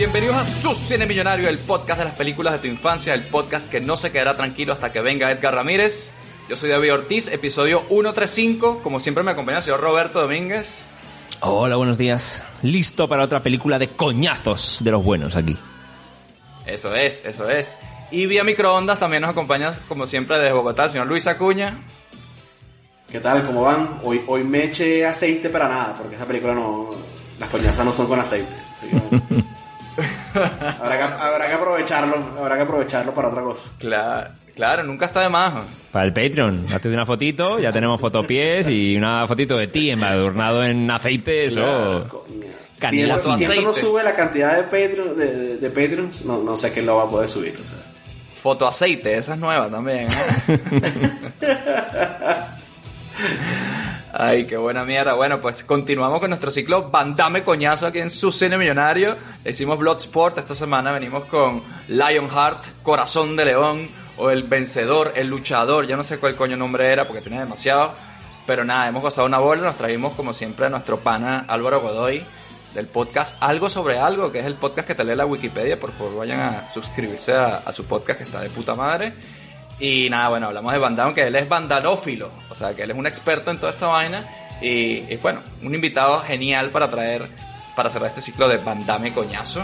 Bienvenidos a Su Cine Millonario, el podcast de las películas de tu infancia, el podcast que no se quedará tranquilo hasta que venga Edgar Ramírez. Yo soy David Ortiz, episodio 135. Como siempre me acompaña el señor Roberto Domínguez. Hola, buenos días. Listo para otra película de coñazos de los buenos aquí. Eso es, eso es. Y vía microondas también nos acompaña, como siempre, desde Bogotá, el señor Luis Acuña. ¿Qué tal? ¿Cómo van? Hoy, hoy me eché aceite para nada, porque esa película no. Las coñazas no son con aceite. así que- habrá, que, habrá que aprovecharlo, habrá que aprovecharlo para otra cosa. Claro, claro, nunca está de más. Para el Patreon, hazte una fotito, ya tenemos fotopiés y una fotito de ti embadurnado en aceite, eso. Coño. Si eso, si eso no sube la cantidad de, Patreon, de, de- de Patreons, no, no sé quién lo va a poder subir. O sea. Fotoaceite, esa es nueva también. ¿eh? Ay, qué buena mierda. Bueno, pues continuamos con nuestro ciclo Bandame Coñazo aquí en su cine millonario. Hicimos Bloodsport. Esta semana venimos con Lionheart, Corazón de León, o El Vencedor, El Luchador. Ya no sé cuál coño nombre era porque tiene demasiado. Pero nada, hemos gozado una bola. Nos trajimos, como siempre, a nuestro pana Álvaro Godoy del podcast Algo sobre Algo, que es el podcast que te lee la Wikipedia. Por favor, vayan a suscribirse a su podcast que está de puta madre. Y nada, bueno, hablamos de Van Damme, que él es vandalófilo, o sea, que él es un experto en toda esta vaina. Y, y bueno, un invitado genial para traer, para cerrar este ciclo de Van Damme Coñazo.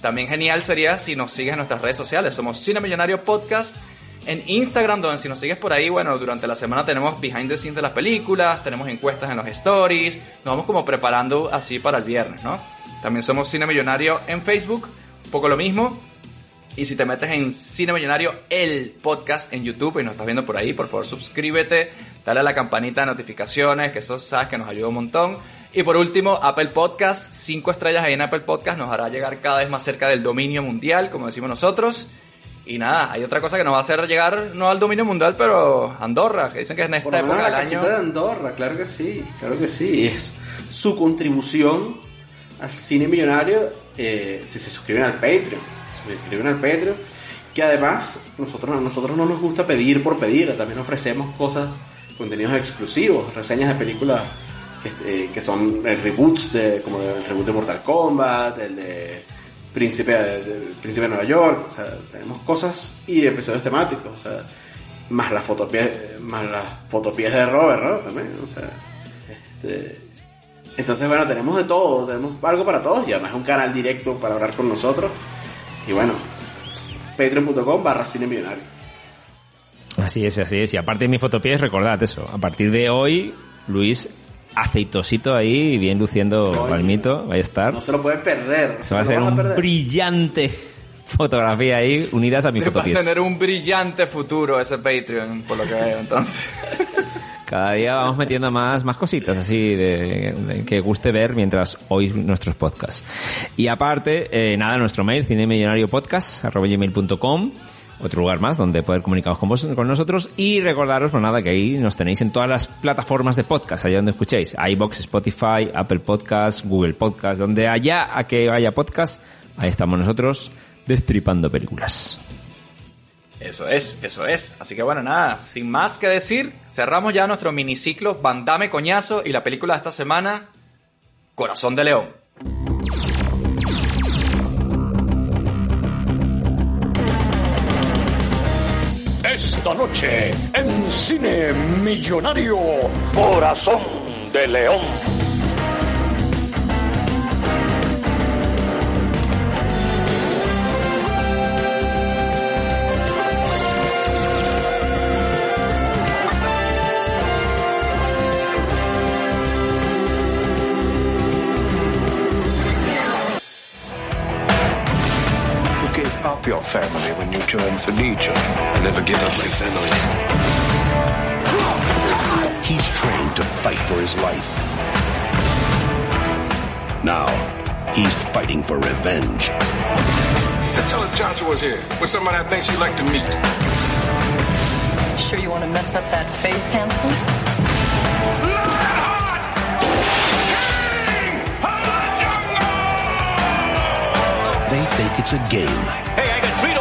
También genial sería si nos sigues en nuestras redes sociales. Somos Cine Millonario Podcast en Instagram, donde si nos sigues por ahí, bueno, durante la semana tenemos behind the scenes de las películas, tenemos encuestas en los stories, nos vamos como preparando así para el viernes, ¿no? También somos Cine Millonario en Facebook, un poco lo mismo. Y si te metes en Cine Millonario, el podcast en YouTube y nos estás viendo por ahí, por favor suscríbete, dale a la campanita de notificaciones, que eso sabes que nos ayuda un montón. Y por último, Apple Podcast, cinco estrellas ahí en Apple Podcast nos hará llegar cada vez más cerca del dominio mundial, como decimos nosotros. Y nada, hay otra cosa que nos va a hacer llegar, no al dominio mundial, pero Andorra, que dicen que es en Por esta menos época del año. de Andorra, claro que sí, claro que sí. Es su contribución al cine millonario eh, si se suscriben al Patreon. Si se suscriben al Patreon, que además nosotros, nosotros no nos gusta pedir por pedir, también ofrecemos cosas, contenidos exclusivos, reseñas de películas que, eh, que son reboots, de, como el reboot de Mortal Kombat, el de Príncipe de, Príncipe de Nueva York, tenemos cosas y episodios temáticos, o sea, más las fotopies, más las fotopies de Robert, ¿no? También, o sea, este, entonces bueno, tenemos de todo, tenemos algo para todos y además un canal directo para hablar con nosotros y bueno, patreon.com barra cine millonario. Así es, así es. Y aparte de mis fotopiés, recordad eso. A partir de hoy, Luis, aceitosito ahí, bien luciendo palmito, va a estar. No se lo pueden perder. Se va a van un perder. brillante fotografía ahí, unidas a mis Va a tener un brillante futuro ese Patreon, por lo que veo, entonces. Cada día vamos metiendo más, más cositas así de, de que guste ver mientras oís nuestros podcasts. Y aparte, eh, nada, nuestro mail, cinemillonariopodcast.com otro lugar más donde poder comunicaros con, vos, con nosotros y recordaros, pues nada, que ahí nos tenéis en todas las plataformas de podcast, allá donde escuchéis, iBox, Spotify, Apple Podcasts, Google Podcasts, donde allá a que haya podcast, ahí estamos nosotros destripando películas. Eso es, eso es. Así que bueno, nada, sin más que decir, cerramos ya nuestro miniciclo Bandame Coñazo y la película de esta semana, Corazón de León. Esta noche en Cine Millonario, Corazón de León. Salicho and Salicho. I never give up my family. He's trained to fight for his life. Now, he's fighting for revenge. Just tell him Joshua's here with somebody I think she'd like to meet. Sure you want to mess up that face, Hanson? they think it's a game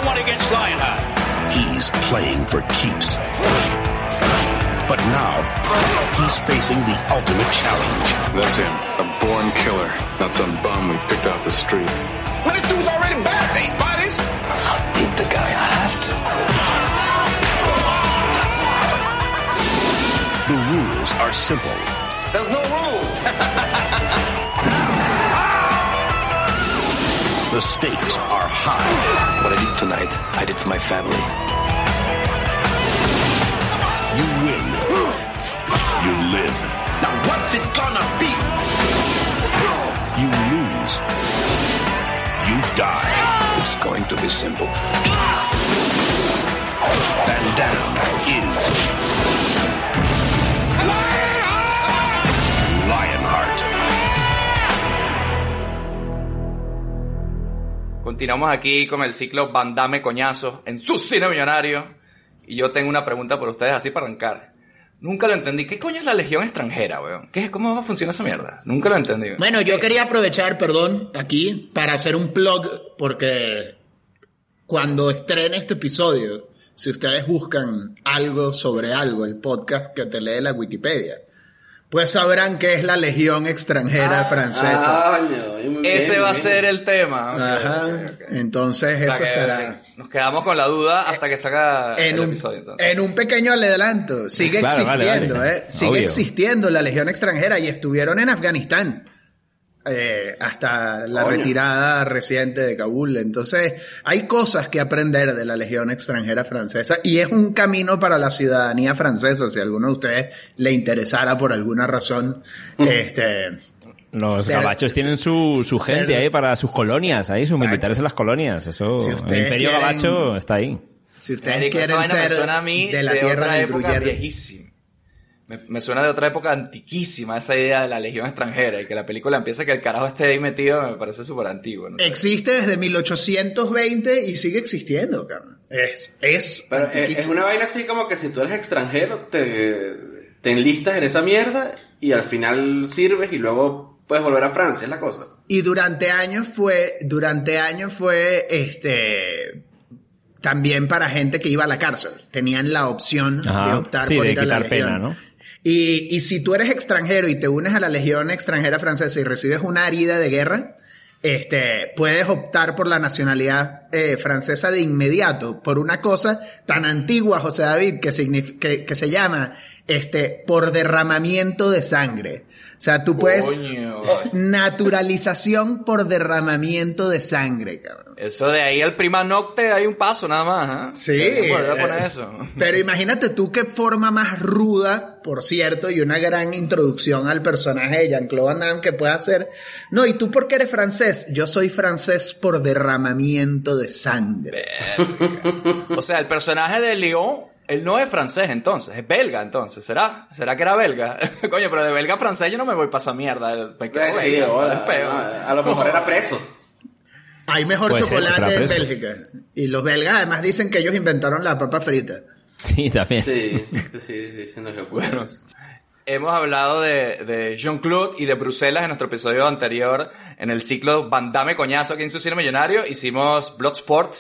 one against Lionheart. He's playing for keeps. But now, he's facing the ultimate challenge. That's him, a born killer, not some bum we picked off the street. Man, this dude's already back. Eight bodies. I Beat the guy. I have to. The rules are simple. There's no rules. The stakes are high. What I did tonight, I did for my family. You win. You live. Now what's it gonna be? You lose. You die. It's going to be simple. Van Damme is Continuamos aquí con el ciclo Bandame Coñazo en su cine millonario. Y yo tengo una pregunta por ustedes así para arrancar. Nunca lo entendí. ¿Qué coño es la legión extranjera, weón? ¿Qué? ¿Cómo funciona esa mierda? Nunca lo entendí. weón. Bueno, yo quería aprovechar, perdón, aquí para hacer un plug porque cuando estrene este episodio, si ustedes buscan algo sobre algo, el podcast que te lee la Wikipedia, pues sabrán que es la Legión extranjera francesa. Ah, muy bien, Ese va a ser el tema. Ajá. Entonces O sea eso que estará Nos quedamos con la duda hasta que salga en el un, episodio. Entonces. en un pequeño adelanto. Sigue Claro, vale, existiendo, vale. ¿eh? Sigue Obvio. existiendo la Legión extranjera y estuvieron en Afganistán. Eh, hasta la Coño. retirada reciente de Kabul. Entonces, hay cosas que aprender de la Legión extranjera francesa y es un camino para la ciudadanía francesa. Si a alguno de ustedes le interesara por alguna razón, este, Los gabachos tienen su, su ser- gente ahí para sus colonias, ahí, sus Exacto. militares en las colonias. Eso, Si el imperio quieren- gabacho está ahí. si ustedes esa quieren ser suena a mí de la de tierra otra del época viejísima. Me, me suena de otra época antiquísima esa idea de la legión extranjera y que la película empieza que el carajo esté ahí metido me parece súper antiguo. no sé. Existe desde 1820 y sigue existiendo, cabrón. Es, es, Pero eh, es, una vaina así como que si tú eres extranjero, te, te enlistas en esa mierda y al final sirves y luego puedes volver a Francia, es la cosa. Y durante años fue, durante años fue, este, también para gente que iba a la cárcel. Tenían la opción Ajá. de optar Sí, por de ir a la quitar legión. pena, ¿no? Y, y si tú eres extranjero y te unes a la legión extranjera francesa y recibes una herida de guerra, este, puedes optar por la nacionalidad eh, francesa de inmediato por una cosa tan antigua, José David, que, que, que se llama este, por derramamiento de sangre. O sea, tú puedes Coño. naturalización por derramamiento de sangre, cabrón. Eso de ahí al prima nocte hay un paso nada más. ¿eh? Sí. Volver a poner eh, eso. Pero imagínate tú qué forma más ruda, por cierto, y una gran introducción al personaje de Jean-Claude Van Damme que puede hacer. No, ¿y tú por qué eres francés? Yo soy francés por derramamiento de sangre. O sea, el personaje de León, él no es francés entonces, es belga entonces, ¿será? ¿Será que era belga? Coño, pero de belga a francés yo no me voy para esa mierda. Me quedo Eh, sí, belga, ahora, ¿cuál es peor? a, a lo mejor era preso. Hay mejor Puede chocolate en. Bélgica. Y los belgas además dicen que ellos inventaron la papa frita. Sí, también. Sí, sí, sí, sí, nos Bueno, hemos hablado de, de Jean-Claude y de Bruselas en nuestro episodio anterior en el ciclo Van Damme Coñazo aquí en su cine millonario. Hicimos Bloodsport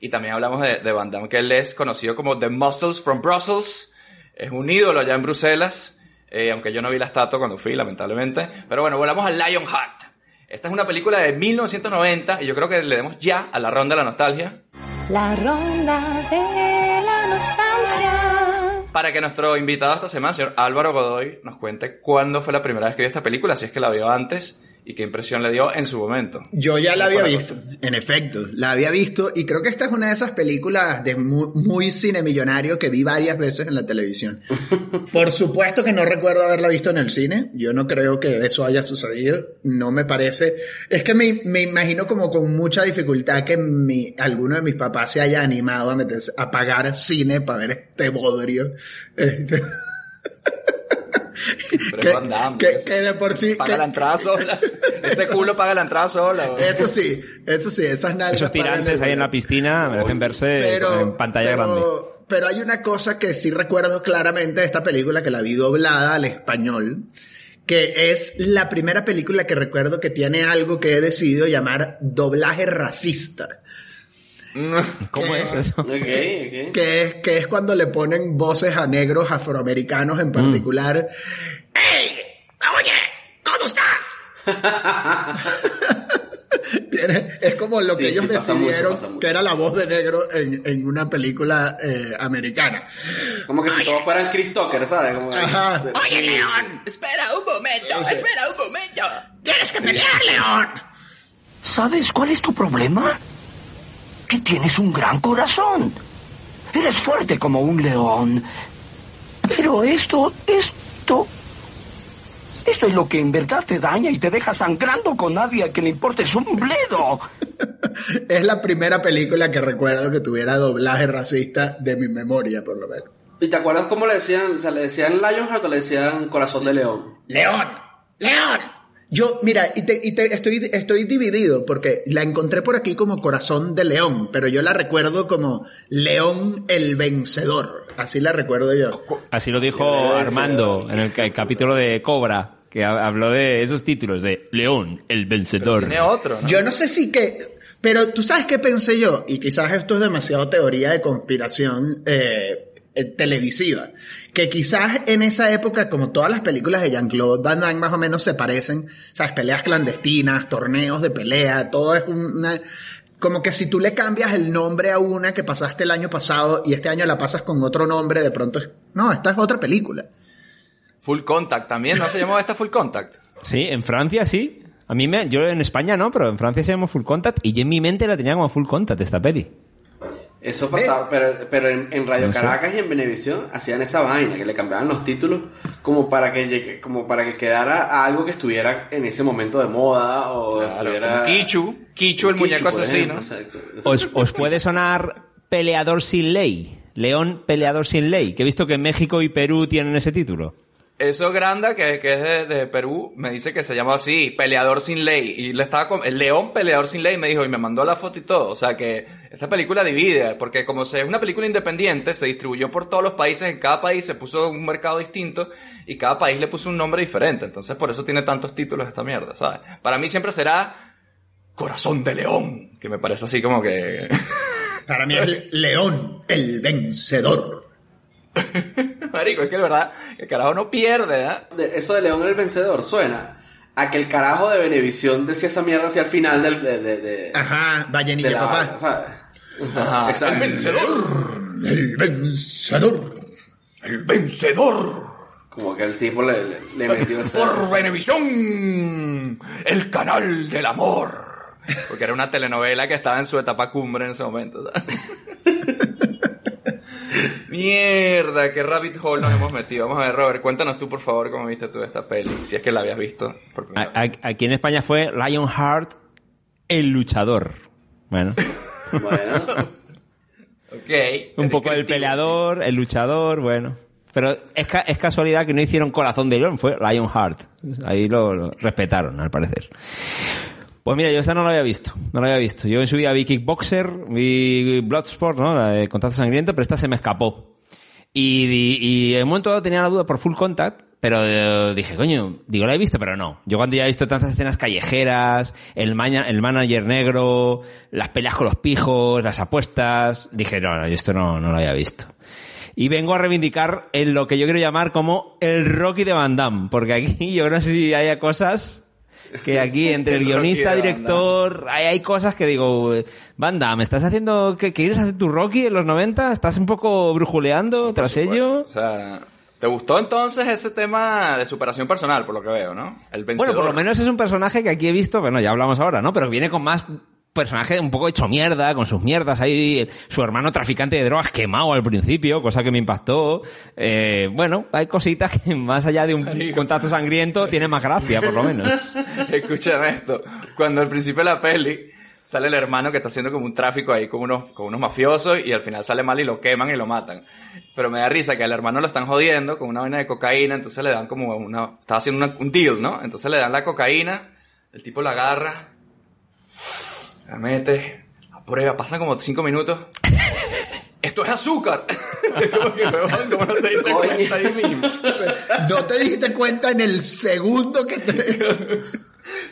y también hablamos de, de Van Damme, que él es conocido como The Muscles from Brussels. Es un ídolo allá en Bruselas, eh, aunque yo no vi la estatua cuando fui, lamentablemente. Pero bueno, volvamos a Lionheart. Esta es una película de 1990 y yo creo que le demos ya a la ronda de la nostalgia. La ronda de la nostalgia. Para que nuestro invitado esta semana, señor Álvaro Godoy, nos cuente cuándo fue la primera vez que vio esta película, si es que la vio antes y qué impresión le dio en su momento. Yo ya la ¿Cómo había visto, en efecto, la había visto y creo que esta es una de esas películas de muy, muy cine millonario que vi varias veces en la televisión. Por supuesto que no recuerdo haberla visto en el cine, yo no creo que eso haya sucedido, no me parece, es que me, me imagino como con mucha dificultad que mi, alguno de mis papás se haya animado a meterse, a pagar cine para ver este bodrio. Este, que, Damme, que- de por sí... Paga que- la entrada sola. Ese culo paga la entrada sola. Eso sí, eso sí, esas nalgas... Esos tirantes ahí en la piscina merecen verse pero, en pantalla pero- grande. Pero hay una cosa que sí recuerdo claramente de esta película, que la vi doblada al español, que es la primera película que recuerdo que tiene algo que he decidido llamar doblaje racista. ¿Cómo es eso? Ok, ok. Que es, que es cuando le ponen voces a negros afroamericanos en particular. ¡Ey! ¡Oye! ¿Cómo estás? Tiene- es como lo Sí, que ellos sí, mucho, decidieron pasa mucho. que era la voz de negro en, en una película eh, americana. Como que si todos fueran Chris Tucker, ¿sabes? Como que- Ajá. Oye, León, espera un momento, espera un momento. ¡Tienes que pelear, León! ¿Sabes cuál es tu problema? Que tienes un gran corazón. Eres fuerte como un león. Pero esto, esto... Esto es lo que en verdad te daña y te deja sangrando con nadie a que le importes un bledo. Es la primera película que recuerdo que tuviera doblaje racista de mi memoria, por lo menos. ¿Y te acuerdas cómo le decían? O sea, le decían Lionheart o le decían Corazón de León. ¡León! ¡León! Yo, mira, y, te, y te- estoy, estoy dividido porque la encontré por aquí como Corazón de León, pero yo la recuerdo como León el Vencedor. Así la recuerdo yo. Así lo dijo. Armando en el, ca- el capítulo de Cobra, que ha- habló de esos títulos, de León, el vencedor. Tiene otro, ¿no? Yo no sé si que... Pero tú sabes qué pensé yo, y quizás esto es demasiado teoría de conspiración eh, eh, televisiva, que quizás en esa época, como todas las películas de Jean-Claude Van Damme más o menos se parecen, sabes, peleas clandestinas, torneos de pelea, todo es una... Como que si tú le cambias el nombre a una que pasaste el año pasado y este año la pasas con otro nombre, de pronto es... No, esta es otra película. Full Contact también, ¿no se llamaba esta Full Contact? Sí, en Francia sí. A mí me, yo en España no, pero en Francia se llama Full Contact y yo en mi mente la tenía como Full Contact esta peli. Eso pasaba, pero, pero en, en Radio No sé. Caracas y en Venevisión hacían esa vaina, que le cambiaban los títulos como para que llegue- como para que quedara algo que estuviera en ese momento de moda o Claro, estuviera... como Kichu, Kichu el Kichu, muñeco por asesino. ejemplo. ¿Os, os puede sonar Peleador sin ley? León Peleador sin ley, que he visto que México y Perú tienen ese título. Eso Granda, que, que es de, Perú, me dice que se llama así, Peleador sin ley. Y le estaba con, el León Peleador sin ley me dijo, y me mandó la foto y todo. O sea que esta película divide, porque como se- es una película independiente, se distribuyó por todos los países, en cada país se puso un mercado distinto, y cada país le puso un nombre diferente. Entonces por eso tiene tantos títulos esta mierda, ¿sabes? Para mí siempre será Corazón de León, que me parece así como que... Para mí es León el Vencedor. Marico, es que de verdad, el carajo no pierde, ¿eh? De- eso de León el Vencedor suena a que el carajo de Venevisión decía esa mierda hacia el final del, de, de, de- Ajá, de Vallenilla, la papá. ¿sabes? Ajá, Exacto. el vencedor, El Vencedor. el vencedor. Como que el tipo le, le, le metió. Por Venevisión, el canal del amor. Porque era una telenovela que estaba en su etapa cumbre en ese momento. ¿sabes? Mierda, qué rabbit hole nos hemos metido. Vamos a ver, Robert, cuéntanos tú, por favor, cómo viste tú esta peli. Si es que la habías visto. por primera A- a- aquí en España fue Lionheart, el luchador. Bueno, Bueno. Ok. un poco el peleador, el luchador, bueno. Pero es, ca- es casualidad que no hicieron Corazón de León, fue Lionheart. Ahí lo, lo respetaron, al parecer. Pues mira, yo esta no la había visto, no la había visto. Yo en su día vi Kickboxer, vi Bloodsport, ¿no? La de Contacto Sangriento, pero esta se me escapó. Y, y, y en un momento dado tenía la duda por Full Contact, pero eh, dije, coño, digo, la he visto, pero no. Yo cuando ya he visto tantas escenas callejeras, el, maña- el manager negro, las peleas con los pijos, las apuestas, dije, no, no, yo esto no, no lo había visto. Y vengo a reivindicar en lo que yo quiero llamar como el Rocky de Van Damme, porque aquí yo no sé si haya cosas que aquí entre el guionista, director, hay, hay cosas que digo, Van Damme, ¿estás haciendo, que quieres hacer tu Rocky en los 90? ¿Estás un poco brujuleando tras ello? O sea, ¿te gustó entonces ese tema de superación personal, por lo que veo, no? El. Bueno, por lo menos es un personaje que aquí he visto, bueno, ya hablamos ahora, ¿no? Pero viene con más personaje un poco hecho mierda, con sus mierdas ahí, su hermano traficante de drogas quemado al principio, cosa que me impactó. Eh, bueno, hay cositas que más allá de un contacto sangriento tiene más gracia, por lo menos. Escúchame esto. Cuando al principio de la peli sale el hermano que está haciendo como un tráfico ahí con unos, con unos mafiosos y al final sale mal y lo queman y lo matan. Pero me da risa que al hermano lo están jodiendo con una vaina de cocaína, entonces le dan como una, estaba haciendo una- un deal, ¿no? Entonces le dan la cocaína, el tipo la agarra, la mete, la prueba, pasan como cinco minutos. Esto es azúcar. Como que, huevón, ¿cómo no te diste cuenta ahí mismo? No te diste cuenta en el segundo que te...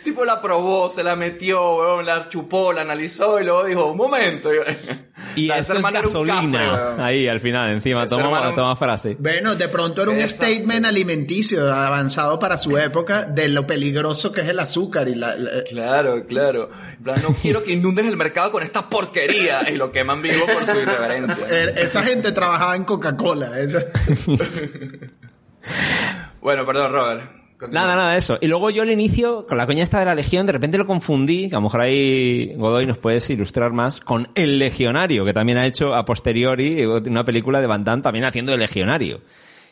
tipo la probó, se la metió, weón, la chupó, la analizó y luego dijo, un momento. Y O sea, esto es un gasolina. ahí, al final, encima, toma, hermano- toma frase. Bueno, de pronto era un Exacto. statement alimenticio avanzado para su época de lo peligroso que es el azúcar y la... la- Claro, claro. En plan, no quiero que inunden el mercado con esta porquería y lo queman vivo por su irreverencia. Eh, Esa gente trabajaba en Coca-Cola. esa- Bueno, perdón, Robert. Continúa. Nada, nada eso. Y luego yo al inicio, con la coña esta de la Legión, de repente lo confundí, que a lo mejor ahí Godoy nos puedes ilustrar más, con El Legionario, que también ha hecho a posteriori una película de Van Damme también haciendo de Legionario.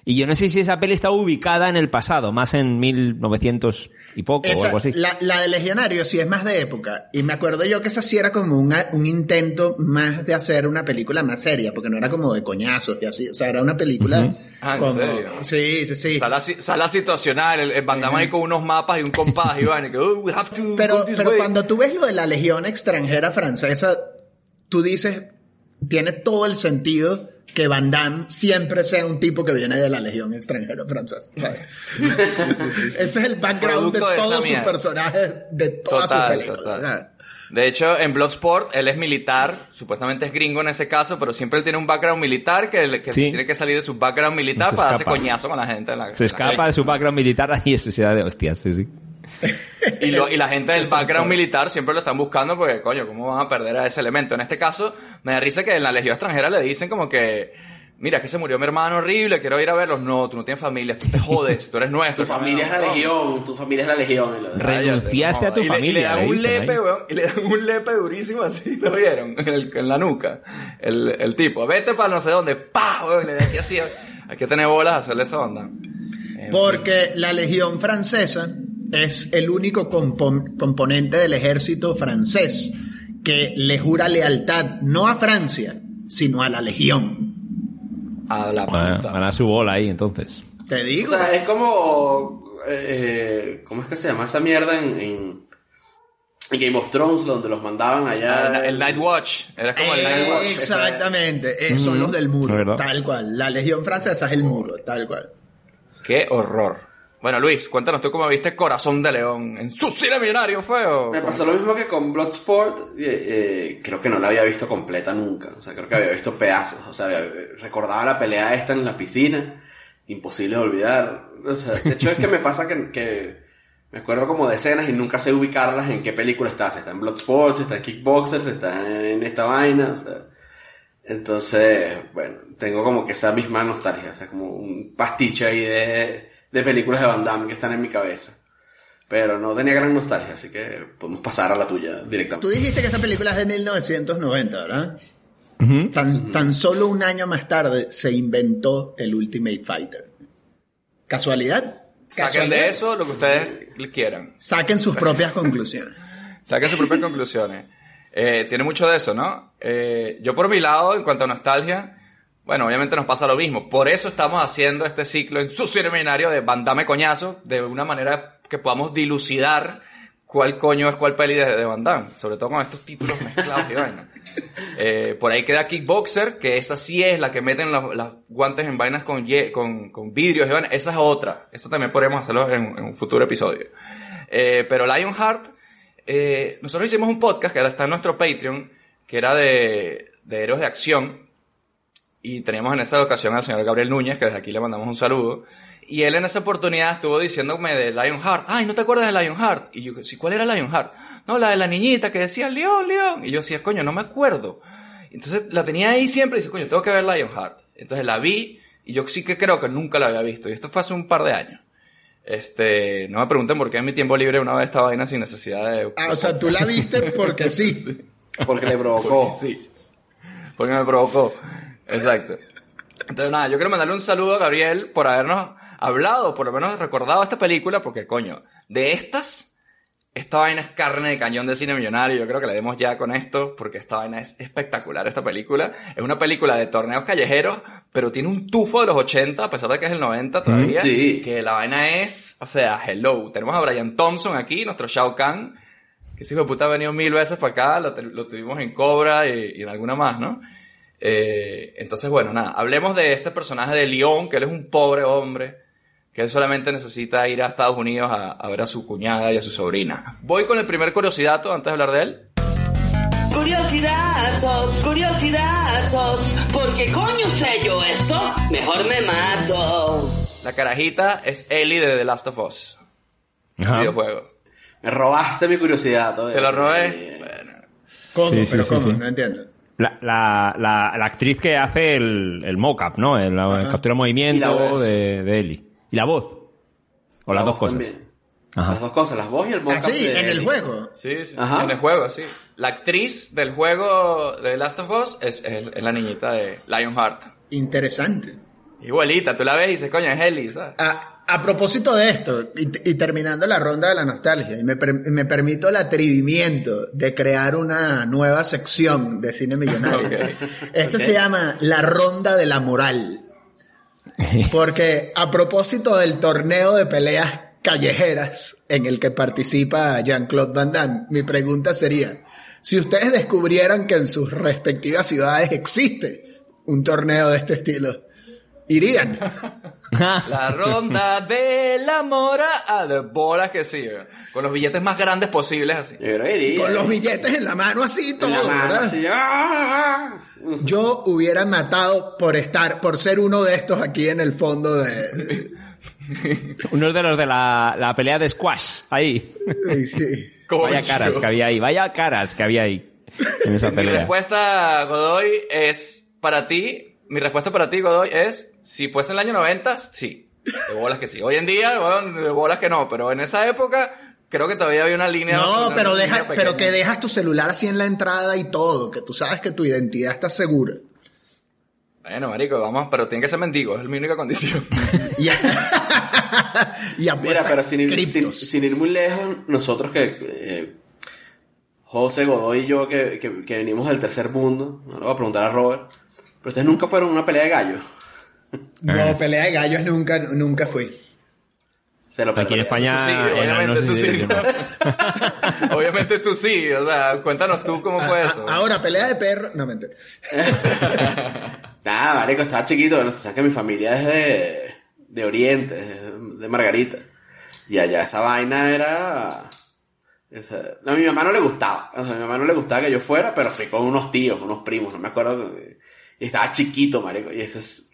Y yo no sé si esa peli está ubicada en el pasado, más en 1900 y poco o Esa- algo así. la, la de Legionario sí es más de época. Y me acuerdo yo que esa sí era como una- un intento más de hacer una película más seria, porque no era como de coñazos y así. O sea, era una película Ah, ¿en como... serio? Sí, sí, sí. Sala, sala situacional, el, el Van Damme ahí con unos mapas y un compás y van y que, oh, we have to Pero, pero way. cuando tú ves lo de la Legión extranjera francesa, tú dices, tiene todo el sentido que Van Damme siempre sea un tipo que viene de la Legión extranjera francesa. Ese es el background de Producto de esa todos sus personajes, de todas Total, sus películas. De hecho, en Bloodsport, él es militar, supuestamente es gringo en ese caso, pero siempre él tiene un background militar que, le- que Sí. tiene que salir de su background militar Se para darse escapa. coñazo con la gente. en la- en Se la escapa calle. de su background militar y es sociedad de hostias, sí, sí. Y, lo- y la gente del background militar siempre lo están buscando porque, coño, ¿cómo van a perder a ese elemento? En este caso, me da risa que en la Legión extranjera le dicen como que, mira, que se murió mi hermano horrible, quiero ir a verlos. No, tú no tienes familia, tú te jodes, tú eres nuestro. Tu familia es la legión, tu familia es la legión. Renunciaste a tu. Y le- familia, Y le dan le un lepe, weón. Y le dan un lepe durísimo así, ¿lo vieron? En, el- en la nuca. El, el tipo, vete para no sé dónde, pa, weón. y Le da aquí así. Hay que tener bolas a hacerle esa onda. Porque la Legión francesa es el único compo- componente del ejército francés que le jura lealtad no a Francia, sino a la Legión. A la Bueno, puta. Gana su bola ahí, entonces. Te O digo. sea, es como. eh, ¿Cómo es que se llama esa mierda en, en, en Game of Thrones, donde los mandaban allá? Ah, el, el Night Watch. Era como el Night Watch. Exactamente, eh, son los del muro, tal cual. La Legión francesa es el muro, tal cual. Qué horror. Bueno, Luis, cuéntanos tú cómo viste Corazón de León. ¿En su cine millonario fue o...? Me pasó lo mismo que con Bloodsport. eh, creo que no la había visto completa nunca. O sea, creo que había visto pedazos. O sea, recordaba la pelea esta en la piscina. Imposible de olvidar. O sea, de hecho, es que me pasa que, me acuerdo como de escenas y nunca sé ubicarlas en qué película está. Si está en Bloodsport, si está en Kickboxer, si está en esta vaina. O sea, entonces, bueno, tengo como que esa misma nostalgia. O sea, como un pastiche ahí de, de películas de Van Damme que están en mi cabeza. Pero no tenía gran nostalgia, así que podemos pasar a la tuya Tú directamente. dijiste que esta película es de 1990, ¿verdad? tan, tan solo un año más tarde se inventó el Ultimate Fighter. ¿Casualidad? Saquen de eso lo que ustedes quieran. Saquen sus propias conclusiones. Saquen sus propias conclusiones. Eh, tiene mucho de eso, ¿no? Eh, yo por mi lado, en cuanto a nostalgia, bueno, obviamente nos pasa lo mismo. Por eso estamos haciendo este ciclo en su seminario de Bandame Coñazo, de una manera que podamos dilucidar cuál coño es cuál peli de, de sobre todo con estos títulos mezclados y vaina. Eh, por ahí queda Kickboxer, que esa sí es la que meten los, guantes en vainas con, con, con vidrios y. Esa es otra. Esa también podríamos hacerlo en, en un futuro episodio. Eh, pero Lionheart, eh, nosotros hicimos un podcast que ahora está en nuestro Patreon, que era de, de héroes de acción. Y teníamos en esa ocasión al señor Gabriel Núñez, que desde aquí le mandamos un saludo. Y él en esa oportunidad estuvo diciéndome de Lionheart. Ay, ¿no te acuerdas de Lionheart? Y yo, sí, ¿cuál era Lionheart? No, la de la niñita que decía León, León. Y yo decía, coño, no me acuerdo. Entonces la tenía ahí siempre y dije, coño, tengo que ver Lionheart. Entonces la vi y yo sí que creo que nunca la había visto. Y esto fue hace un par de años. Este, no me pregunten por qué en mi tiempo libre una vez esta vaina sin necesidad de... Ah, o sea, tú la viste porque sí. Porque le provocó. Porque sí. Porque me provocó. Exacto. Entonces, nada, yo quiero mandarle un saludo a Gabriel por habernos hablado, por lo menos recordado esta película, porque coño, de estas, esta vaina es carne de cañón de cine millonario. Yo creo que le demos ya con esto porque esta vaina es espectacular, esta película. Es una película de torneos callejeros, pero tiene un tufo de los 80, a pesar de que es el 90 todavía. sí. Que la vaina es, o sea, hello. Tenemos a Brian Thompson aquí, nuestro Shao Kahn, que ese hijo de puta ha venido mil veces para acá, lo, lo tuvimos en Cobra y, y en alguna más, ¿no? Eh, entonces, bueno, nada, hablemos de este personaje de León, que él es un pobre hombre, que él solamente necesita ir a Estados Unidos a, a ver a su cuñada y a su sobrina. Voy con el primer curiosidad antes de hablar de él. Curiosidades, curiosidades, porque coño sé yo esto, mejor me mato. La carajita es Ellie de The Last of Us, Ajá. videojuego. Me robaste mi curiosidad. todavía. ¿Te lo robé? Bueno. ¿Cómo? Sí, sí, Pero sí, ¿cómo? sí. No entiendo. La, la, la, la actriz que hace el, el mock-up, ¿no? El- La captura de movimiento de, de Ellie. Y la voz. O la las dos cosas. Ajá. Las dos cosas, las voz y el Ah, mocap sí, de en el juego. Sí, sí, Ajá. en el juego, sí. La actriz del juego de The Last of Us es, es- es la niñita de Lionheart. Interesante. Igualita, tú la ves y dices, coño, es Ellie, ¿sabes? A, a propósito de esto, y, y terminando la ronda de la nostalgia, y me, per- me permito el atrevimiento de crear una nueva sección de cine millonario. Ok. Esto se llama la ronda de la moral. Porque a propósito del torneo de peleas callejeras en el que participa Jean-Claude Van Damme, mi pregunta sería, si ustedes descubrieran que en sus respectivas ciudades existe un torneo de este estilo, ¿irían? La ronda de la mora a de bolas que sí, ¿verdad? con los billetes más grandes posibles así. Iría. Con los billetes en la mano así, todo, En la mano, así, ¡ah! Yo hubiera matado por estar, por ser uno de estos aquí en el fondo de... Uno de los de la, la pelea de squash. Ahí. Sí. Vaya Coño. caras que había ahí. Vaya caras que había ahí. En esa Mi pelea. respuesta, Godoy, es para ti. Mi respuesta para ti, Godoy, es si fuese en el año 90, sí. De bolas que sí. Hoy en día, bueno, de bolas que no. Pero en esa época, creo que todavía había una línea. No, una pero línea deja, pequeña. pero que dejas tu celular así en la entrada y todo, que tú sabes que tu identidad está segura. Bueno, marico, vamos, pero tiene que ser mendigo, es mi única condición. Y, y Mira, pero sin ir, sin, ir muy lejos, nosotros que... eh, José Godoy y yo que, que, que venimos del tercer mundo, no le voy a preguntar a Robert, pero ustedes nunca fueron a una pelea de gallos. No, pelea de gallos nunca, nunca fui. Se lo Aquí en. España. sí, eh, obviamente no sé tú sí. obviamente tú sí, o sea, cuéntanos tú cómo fue A- eso. a- ahora, pelea de perro. No, mentira. Nada, marico, estaba chiquito. Bueno, tú sabes que mi familia es de, de Oriente, de, Margarita. Y allá esa vaina era... esa- no, a mi mamá no le gustaba. O sea, a mi mamá no le gustaba que yo fuera, pero fui con unos tíos, unos primos, no me acuerdo. Y estaba chiquito, marico. Y eso es...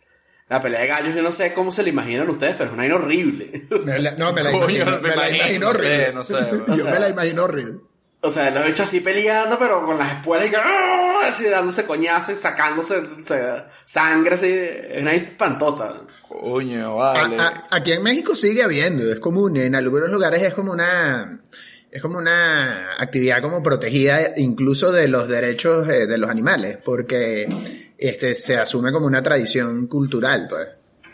La pelea de gallos, yo no sé cómo se la imaginan ustedes, pero es una vaina horrible. Me la- no, me la Coño, imagino, me me la imagino, imagino no sé, horrible. no sé, Yo o sea- me la imagino horrible. O sea, los he hecho así peleando, pero con las espuelas y ¡ah! así dándose coñazos y sacándose o sea, sangre, así. Es una espantosa. Coño, A- vale. a- aquí en México sigue habiendo, es común, en algunos lugares es como una es como una actividad como protegida incluso de los derechos eh, de los animales, porque este se asume como una tradición cultural, pues.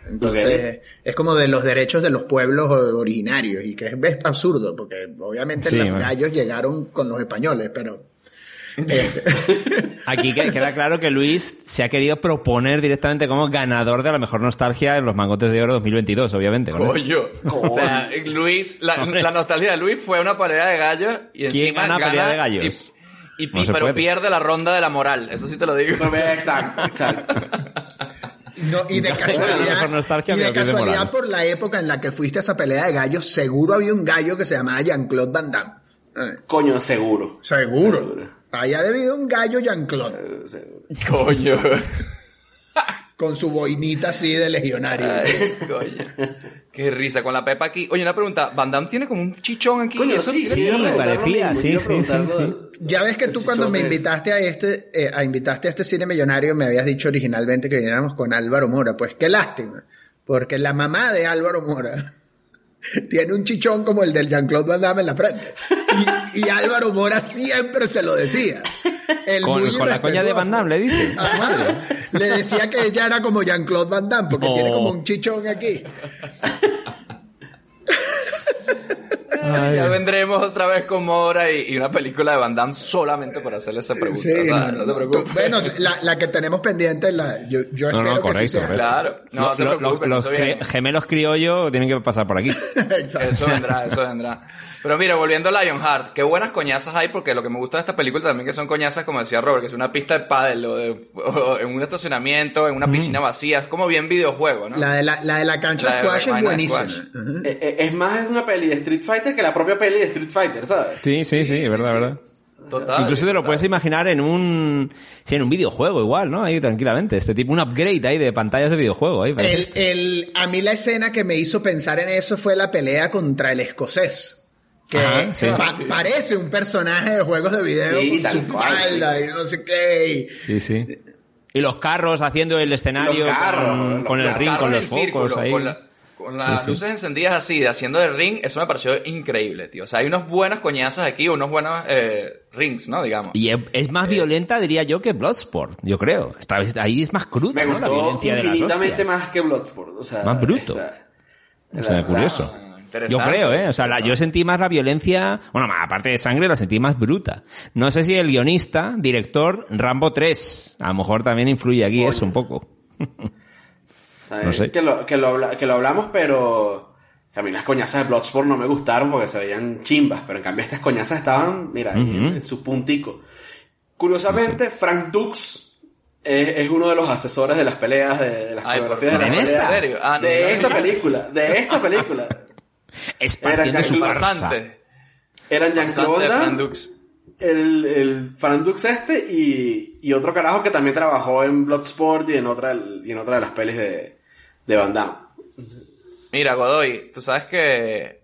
Entonces, es como de los derechos de los pueblos originarios y que es, es absurdo, porque obviamente Sí, los gallos llegaron con los españoles, pero este, Aquí que- queda claro que Luis se ha querido proponer directamente como ganador de la mejor nostalgia en los Mangotes de Oro 2022, obviamente. Coño. O sea, Luis, la, nostalgia de Luis fue una pelea de gallos y ¿Quién encima gana gana pelea de gallos? Y, y- No y- se pero puede. pierde la ronda de la moral, eso sí te lo digo. No, exacto, exacto. No, y de casualidad, y de casualidad por la época en la que fuiste a esa pelea de gallos, seguro había un gallo que se llamaba Jean-Claude Van Damme. Coño, seguro. Seguro. Seguro. Haya debido un gallo Jean-Claude, Eh. Coño. Con su boinita así de legionario. Ay, coño. Qué risa con la pepa aquí. Oye, una pregunta. Van Damme tiene como un chichón aquí. Coño, ¿Eso sí, sí, parecía, sí, sí, sí, del- Ya ves que tú cuando me invitaste a este, eh, a invitaste a este cine millonario me habías dicho originalmente que viniéramos con Álvaro Mora. Pues qué lástima, porque la mamá de Álvaro Mora tiene un chichón como el del Jean-Claude Van Damme en la frente. Y, y Álvaro Mora siempre se lo decía. El Con, con la coña de Van. Damme, le dice. Ajá. Le decía que ella era como Jean-Claude Van Damme porque No. tiene como un chichón aquí. ya vendremos otra vez con Mora y, y una película de Van Damme solamente por hacerle esa pregunta. Sí, o sea, no, no, te preocupes. tú- Bueno, la, la que tenemos pendiente, la, yo, yo No, espero no, que correcto, sí sea. correcto. Claro, no Lo- te lo- preocupes, los viene. gemelos criollos tienen que pasar por aquí. Exacto. Eso vendrá, eso vendrá. Pero mira, volviendo a Lionheart, qué buenas coñazas hay, porque lo que me gusta de esta película también que son coñazas, como decía Robert, que es una pista de pádel, o, de- o en un estacionamiento, en una piscina vacía, es como bien videojuego, ¿no? La de la, la de la cancha La de squash es buenísima. squash. Eh, eh, Es más una peli de Street Fighter que la propia peli de Street Fighter, ¿sabes? Sí, sí, sí, verdad, verdad. Total. Incluso te lo total. puedes imaginar en un, sí, en un videojuego igual, ¿no? Ahí tranquilamente. Este tipo, un upgrade ahí de pantallas de videojuego. Ahí. El, el, a mí la escena que me hizo pensar en eso fue la pelea contra el escocés. Que Ajá, sí. pa- parece un personaje de juegos de video Sí, con su falda y no sé qué. y- Sí, sí. Y los carros haciendo el escenario Los carros, con, los con el Los ring, con los focos círculo, ahí. Con, la- con las Sí, sí. luces encendidas así, de haciendo de ring, eso me pareció increíble, tío. O sea, hay unos buenos coñazos aquí, unos buenos eh, rings, ¿no? Digamos. Y es, es más violenta, diría yo, que Bloodsport, yo creo. Está, ahí es más cruda, Me ¿no? La gustó violencia de las infinitamente más que Bloodsport. O sea, Más bruto. esta- O sea, la- curioso. Ah, Yo creo, ¿eh? O sea, la- yo sentí más la violencia, bueno, más aparte de sangre, la sentí más bruta. No sé si el guionista, director, Rambo 3, a lo mejor también influye aquí eso un poco. ¿sabes? No sé. Que, lo, que, lo, habla- que lo hablamos, pero que a mí las coñazas de Bloodsport no me gustaron porque se veían chimbas, pero en cambio estas coñazas estaban, mira, en, en su puntico. Curiosamente, Frank Dux es, es uno de los asesores de las peleas, de, de las Ay, coreografías de ¿en las esta? peleas. ¿En serio? Ah, no, de no, esta no. película, de esta película. Esparciendo Era su farsa. Eran Jean-Claude el, el Frank Dux este y, y otro carajo que también trabajó en Bloodsport y en otra, y en otra de las pelis de, de Van Damme. Mira, Godoy, tú sabes que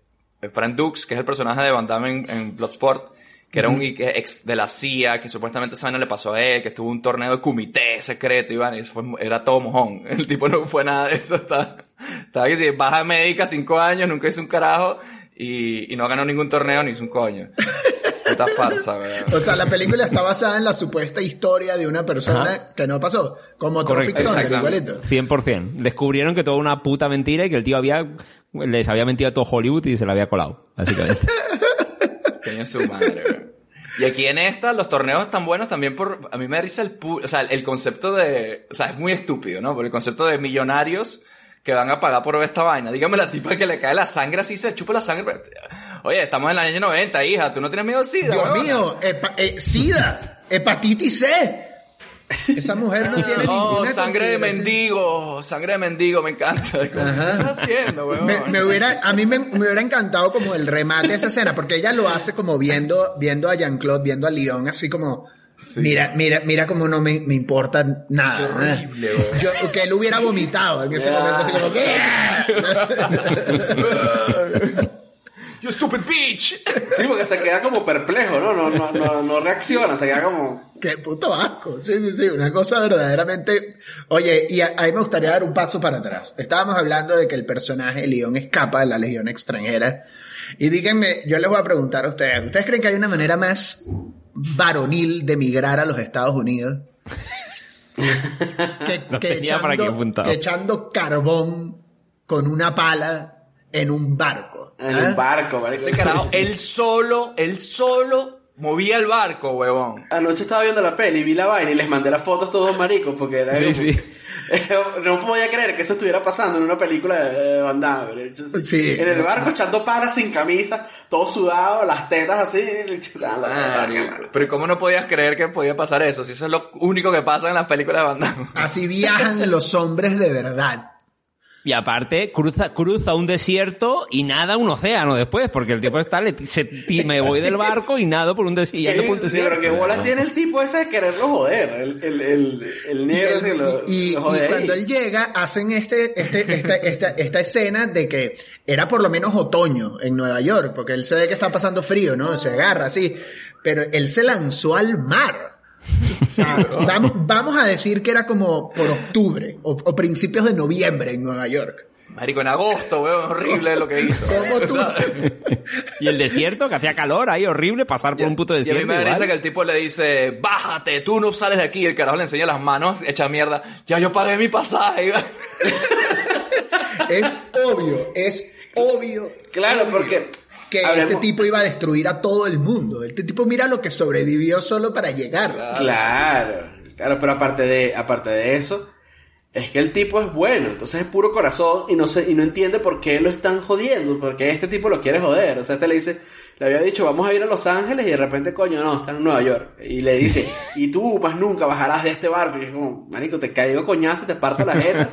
Frank Dux, que es el personaje de Van Damme en, en Bloodsport, que era un ex de la CIA, que supuestamente esa vaina le pasó a él, que estuvo un torneo de comité secreto, Iván, y eso fue, era todo mojón. El tipo no fue nada de eso, estaba, estaba que si baja médica, cinco años, nunca hizo un carajo, y, y no ganó ningún torneo ni hizo un coño. Puta farsa, weón. O sea, la película está basada en la supuesta historia de una persona que no pasó. Como Tropic Correcto. Thunder, Exactamente. igualito. 100%. Descubrieron que todo una puta mentira y que el tío había, les había mentido a todo Hollywood y se lo había colado, básicamente. Coño su madre, weón. Y aquí en esta, los torneos están buenos también por, a mí me risa el, pu- o sea, el concepto de, o sea, es muy estúpido, ¿no? Por el concepto de millonarios que van a pagar por ver esta vaina. Dígame la tipa que le cae la sangre así, se chupa la sangre. Oye, estamos en el año 90, hija, ¿tú no tienes miedo de SIDA, Dios mío, hepa- eh, SIDA, hepatitis C. Esa mujer no tiene ninguna sangre de mendigo, sangre de mendigo, me encanta. ¿Qué estás haciendo, weón? Me, me hubiera, a mí me, me hubiera encantado como el remate de esa escena, porque ella lo hace como viendo, viendo a Jean-Claude, viendo a León, así como, mira, mira, mira como no me, me importa nada. Qué horrible, ¿eh? Yo- que él hubiera vomitado en ese momento, así como, You stupid bitch. Sí, porque se queda como perplejo, ¿no? No, no, no, no reacciona, se queda como... Qué puto asco. Sí, sí, sí. Una cosa verdaderamente. Oye, y a, a mí me gustaría dar un paso para atrás. Estábamos hablando de que el personaje León escapa de la legión extranjera. Y díganme, yo les voy a preguntar a ustedes. ¿Ustedes creen que hay una manera más varonil de migrar a los Estados Unidos? que, Lo que apuntado. que echando carbón con una pala en un barco. En ¿ah? un barco. Ese carajo, él solo, él solo movía el barco, huevón. Anoche estaba viendo la peli, vi la vaina y les mandé las fotos todos maricos porque era Sí, como- sí. no podía creer que eso estuviera pasando en una película de Van Damme. Sí. En el barco echando palas sin camisa, todo sudado, las tetas así. Pero ¿y cómo no podías creer que podía pasar eso? Si eso es lo único que pasa en las películas de Van Damme. Así viajan los hombres de verdad. Y aparte, cruza, cruza un desierto y nada un océano después, porque el tipo está, le, se, me voy del barco y nado por un desierto. por un desierto. pero que bola tiene el tipo ese de quererlo joder. El, el, el, el Y, negro él- lo, y- y- lo cuando él llega, hacen este, este, esta, esta, esta escena de que era por lo menos otoño en Nueva York, porque él se ve que está pasando frío, ¿no? Se agarra así. Pero él se lanzó al mar. Vamos, vamos a decir que era como por octubre o, o principios de noviembre en Nueva York. Marico, en agosto, huevón, horrible lo que hizo. ¿Cómo tú? Y el desierto, que hacía calor ahí, horrible, pasar por un puto Y a desierto. mí me risa que el tipo le dice, bájate, tú no sales de aquí. Y el carajo le enseña las manos, echa mierda. Ya yo pagué mi pasaje. Es obvio, es obvio. Claro, obvio. porque que este tipo iba a destruir a todo el mundo. Este tipo mira lo que sobrevivió solo para llegar. Claro, claro, pero aparte de, aparte de eso, es que el tipo es bueno, entonces es puro corazón y no sé, y no entiende por qué lo están jodiendo, porque este tipo lo quiere joder. O sea, este le dice, le había dicho, vamos a ir a Los Ángeles y de repente, coño, no, está en Nueva York. Y le dice, y tú más nunca bajarás de este barco. Y es como, marico, te caigo coñazo y te parto la jeta.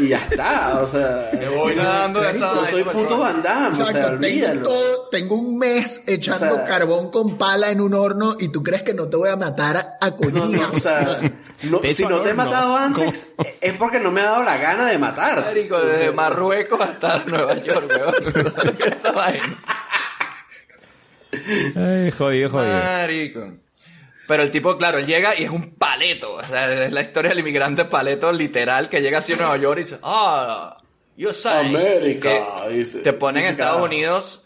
y ya está, o sea. Me voy nadando de esta yo soy puto Damme, o sea, tengo, olvídalo. todo- tengo un mes echando O sea- carbón con pala en un horno y tú crees que no te voy a matar a, a No, o sea, no- Te si no te he matado antes, es porque no me ha dado la gana de matar. Marico, desde Marruecos hasta Nueva York, weón. Esa vaina. Ay, jodido, jodido. Marico. Pero el tipo, claro, él llega y es un paleto. O sea, es la historia del inmigrante paleto literal que llega así a Nueva York y dice, ah, yo sé. América, dice. Te ponen en Estados. Unidos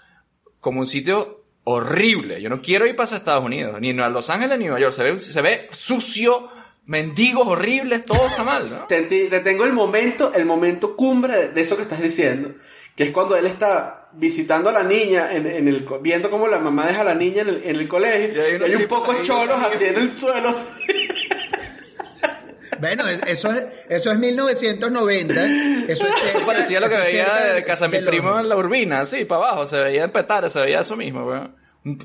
como un sitio horrible. Yo no quiero ir para Estados Unidos, ni a Los Ángeles ni a Nueva York. Se ve, se ve sucio, mendigos horribles, todo está mal, ¿no? Te, te- te tengo el momento, el momento cumbre de eso que estás diciendo, que es cuando él está visitando a la niña, en, en el, co- viendo cómo la mamá deja a la niña en el, en el colegio, Y hay y unos hay un poco ahí, cholos en el suelo. Bueno, es- eso es, eso es 1990. Eso, es Eso parecía lo que veía de casa de mi primo en la urbina, así, para abajo. Se veía en Petare, se veía eso mismo, weón.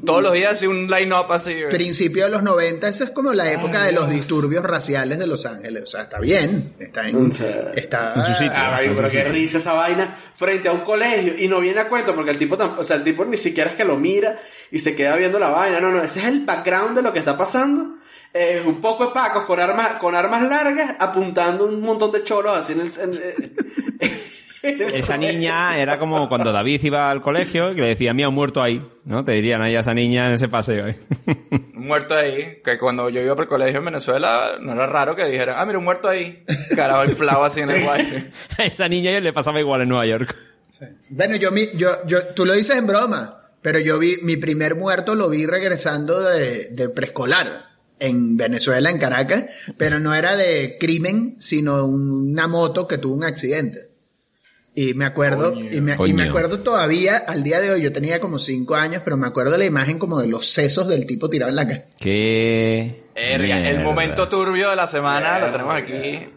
Todos los días así un line-up así. Principio de los 90, esa es como la época de los disturbios raciales de Los Ángeles. O sea, está bien. Está en, sea, está, en su sitio. Ah, marico, pero qué risa esa vaina frente a un colegio y no viene a cuento porque el tipo, o sea, el tipo ni siquiera es que lo mira y se queda viendo la vaina. No, no, ese es el background de lo que está pasando. Eh, un poco de pacos con armas, con armas largas apuntando un montón de cholos así en el. en- el Esa niña era como cuando David iba al colegio, que le decía, mira, un muerto ahí, ¿no? Te dirían ahí a esa niña en ese paseo. ¿eh? Un muerto ahí, que cuando yo iba por el colegio en Venezuela, no era raro que dijeran, ah, mira, un muerto ahí. Carajo, inflado así en el guay. a esa niña le pasaba igual en Nueva York. Bueno, yo, mi- yo, yo, tú lo dices en broma, pero yo vi, mi primer muerto lo vi regresando de, de preescolar en Venezuela, en Caracas, pero no era de crimen, sino una moto que tuvo un accidente. Y me acuerdo, y me, y me acuerdo todavía, al día de hoy, yo tenía como cinco años, pero me acuerdo de la imagen como de los sesos del tipo tirado en la calle. Qué... Erga, el momento turbio de la semana lo tenemos aquí.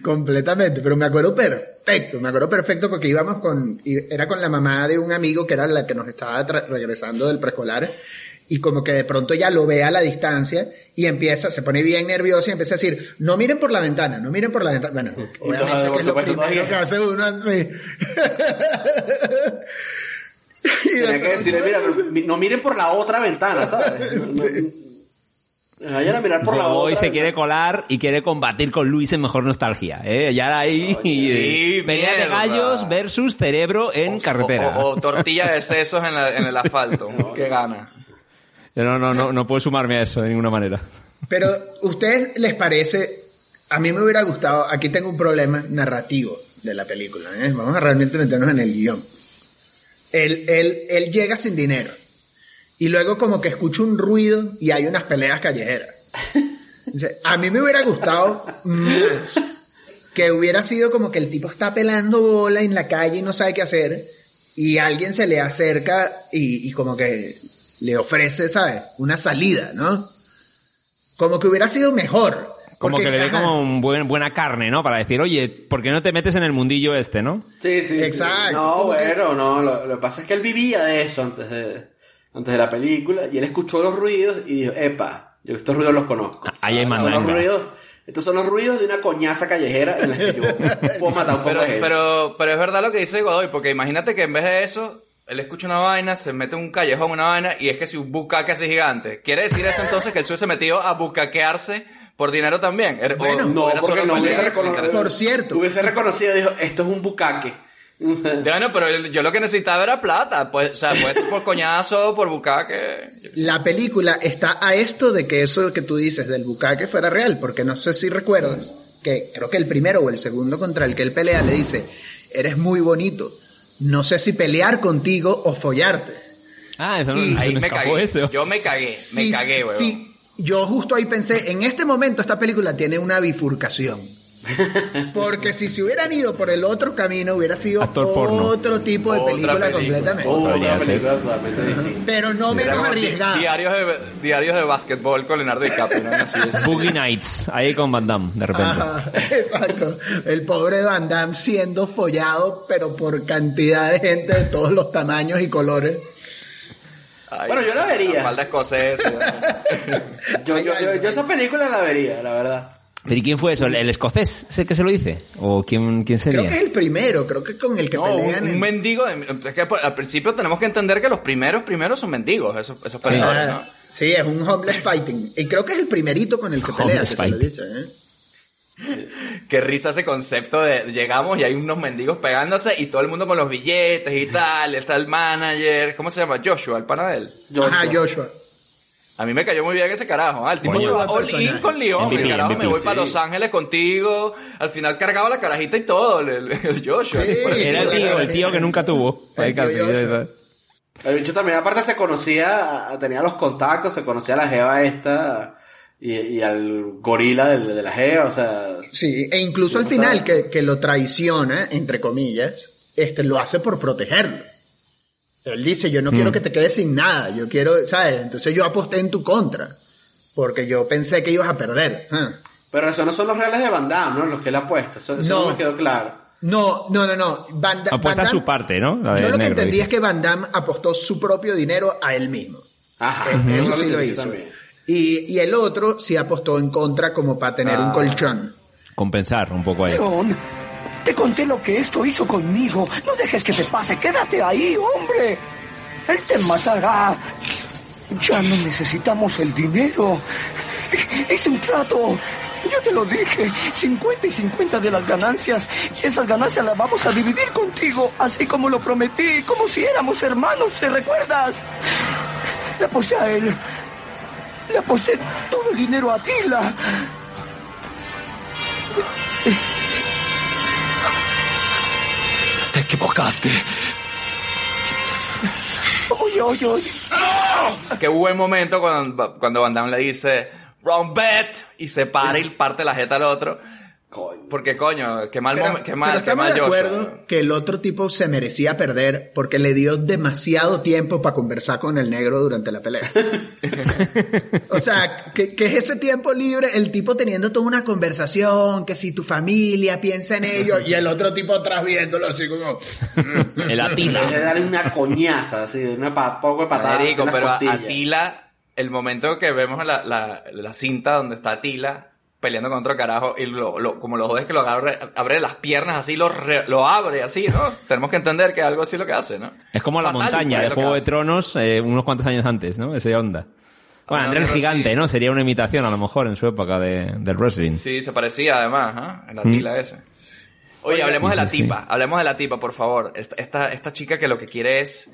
Completamente, pero me acuerdo perfecto, me acuerdo perfecto porque íbamos con, era con la mamá de un amigo que era la que nos estaba regresando del preescolar y como que de pronto ya lo ve a la distancia y empieza, se pone bien nervioso y empieza a decir, no miren por la ventana, no miren por la ventana. Bueno, obviamente por que es lo supuesto, primero todavía. que hace uno así. Y de Tenía que pronto- decirle, mira, no miren por la otra ventana, ¿sabes? No, no- Vayan a mirar por la Hoy se quiere colar y quiere combatir con Luis en Mejor Nostalgia. ¿eh? Ya ahí... sí, pelea de gallos versus cerebro en carretera. O, o- o tortilla de sesos en, la- en el asfalto. Qué gana. No, no, no, no puedo sumarme a eso de ninguna manera. Pero, ¿ustedes les parece? A mí me hubiera gustado, aquí tengo un problema narrativo de la película, ¿eh? vamos a realmente meternos en el guion. Él, él, él llega sin dinero y luego como que escucha un ruido y hay unas peleas callejeras. A mí me hubiera gustado más que hubiera sido como que el tipo está pelando bola en la calle y no sabe qué hacer y alguien se le acerca y como que le ofrece, ¿sabes? Una salida, ¿no? Como que hubiera sido mejor. Como Porque, que le dé como un buen, buena carne, ¿no? Para decir, oye, ¿por qué no te metes en el mundillo este, no? Sí, sí, sí. Exacto. No, Como que- bueno, no. Lo, lo que pasa es que él vivía de eso antes de, antes de la película y él escuchó los ruidos y dijo, epa, yo estos ruidos los conozco. Ahí hay Estos son los ruidos, estos son los ruidos de una coñaza callejera en la que yo puedo matar un poco Pero, de gente. pero, pero es verdad lo que dice Godoy, porque imagínate que en vez de eso, él escucha una vaina, se mete en un callejón, una vaina, y es que si un bucaque así gigante. ¿Quiere decir eso entonces que él se hubiese metido a bucaquearse por dinero también? O- Bueno, o no, era porque solo no por hubiese reconocido. Por cierto, Hubiese reconocido, dijo, esto es un bucaque. Bueno, pero yo lo que necesitaba era plata. Pues, o sea, puede ser por coñazo, por bucaque. la película está a esto de que eso que tú dices del bucaque fuera real, porque no sé si recuerdas que creo que el primero o el segundo contra el que él pelea le dice, eres muy bonito, no sé si pelear contigo o follarte. Ah, eso no, Y- se Ahí me me escapó cagué. eso. Yo me cagué, me Sí, cagué, weón. sí, yo justo ahí pensé, en este momento esta película tiene una bifurcación. Porque si se hubieran ido por el otro camino, hubiera sido Actor porno. otro tipo de película, película. completamente. Podría Otra ser. película totalmente distinta. Pero no menos di- arriesgada. Diarios de, diarios de básquetbol con Leonardo DiCaprio. ¿no? Así es. Boogie Nights, ahí con Van Damme, de repente. Ajá, exacto. El pobre Van Damme siendo follado, pero por cantidad de gente de todos los tamaños y colores. Ay, Bueno, yo la vería. Falda escocesa. Yo, yo, yo, yo esa película la vería, la verdad. ¿Pero y quién fue eso? ¿El, el escocés? ¿Es el que se lo dice? ¿O quién, quién sería? Creo que es el primero, creo que con el que No, un, pelean. un en- mendigo. de- es que al principio tenemos que entender que los primeros primeros son mendigos, esos, esos peleadores, ¿no? Ah, Sí, es un homeless fighting. Y creo que es el primerito con el que pelea, que se lo dice, ¿eh? Qué risa ese concepto de llegamos y hay unos mendigos pegándose y todo el mundo con los billetes y tal. Está el manager, ¿cómo se llama? Joshua, el pana de él. Ajá, Joshua. A mí me cayó muy bien ese carajo. ah, El tipo se va all in con León. MVP, el carajo me MVP, voy para sí. Los Ángeles contigo. Al final cargaba la carajita y todo. El, el- el Joshua. Sí. Era el tío, el tío que nunca tuvo. El. El bicho también, aparte, se conocía, tenía los contactos, se conocía a la jeva esta y, y al gorila del- de, la jeva, o sea... Sí, e incluso al ¿Cómo final que, que lo traiciona, entre comillas, este lo hace por protegerlo. Él dice, yo no quiero que te quedes sin nada, yo quiero, ¿sabes? Entonces yo aposté en tu contra, porque yo pensé que ibas a perder. Ah. Pero eso no son los reales de Van Damme, ¿no? Los que él apuesta, eso, eso no. No. me quedó claro. No, no, no, no. Van, Da- Apuesta Van su Damme- parte, ¿no? La Yo lo que entendí dices. es que Van Damme apostó su propio dinero a él mismo. Ajá, Eh, Eso sí lo hizo. Y, y el otro sí apostó en contra como para tener un Ah. colchón. Compensar un poco ahí. León, te conté lo que esto hizo conmigo. No dejes que te pase. Quédate ahí, hombre. Él te matará. Ya no necesitamos el dinero. Es un trato. Yo te lo dije. 50 y 50 de las ganancias. Y esas ganancias las vamos a dividir contigo. Así como lo prometí. Como si éramos hermanos. ¿Te recuerdas? Le aposté a él. Le aposté todo el dinero a Tila. Te equivocaste. Oye, oye, oye. Qué buen momento cuando, cuando Van Damme le dice wrong bet y se para y parte la jeta al otro. Coño. Porque coño, qué mal Pero, momento, qué pero mal, qué estamos mal de Joshua. acuerdo que el otro tipo se merecía perder porque le dio demasiado tiempo para conversar con el negro durante la pelea. o sea, que, que es ese tiempo libre, el tipo teniendo toda una conversación, que si tu familia piensa en ello, y el otro tipo atrás viéndolo así como... El Atila. darle una coñaza, así, una pa- poco de patada. Marico, pero a-. Atila, el momento que vemos la, la, la cinta donde está Atila peleando con otro carajo y lo, lo- como lo jodes que lo abre, abre las piernas así, lo, re- lo abre así, ¿no? Tenemos que entender que algo así es lo que hace, ¿no? Es como la montaña de que Juego de. Tronos eh, unos cuantos años antes, ¿no? Ese onda. Bueno, Ah, André el no, Gigante, sí. ¿no? Sería una imitación a lo mejor en su época de, del wrestling. Sí, se parecía además, ¿ah? El Atila ese. Oye, hablemos Sí, de la sí, tipa, hablemos de la tipa, por favor. Esta, esta, esta chica que lo que quiere es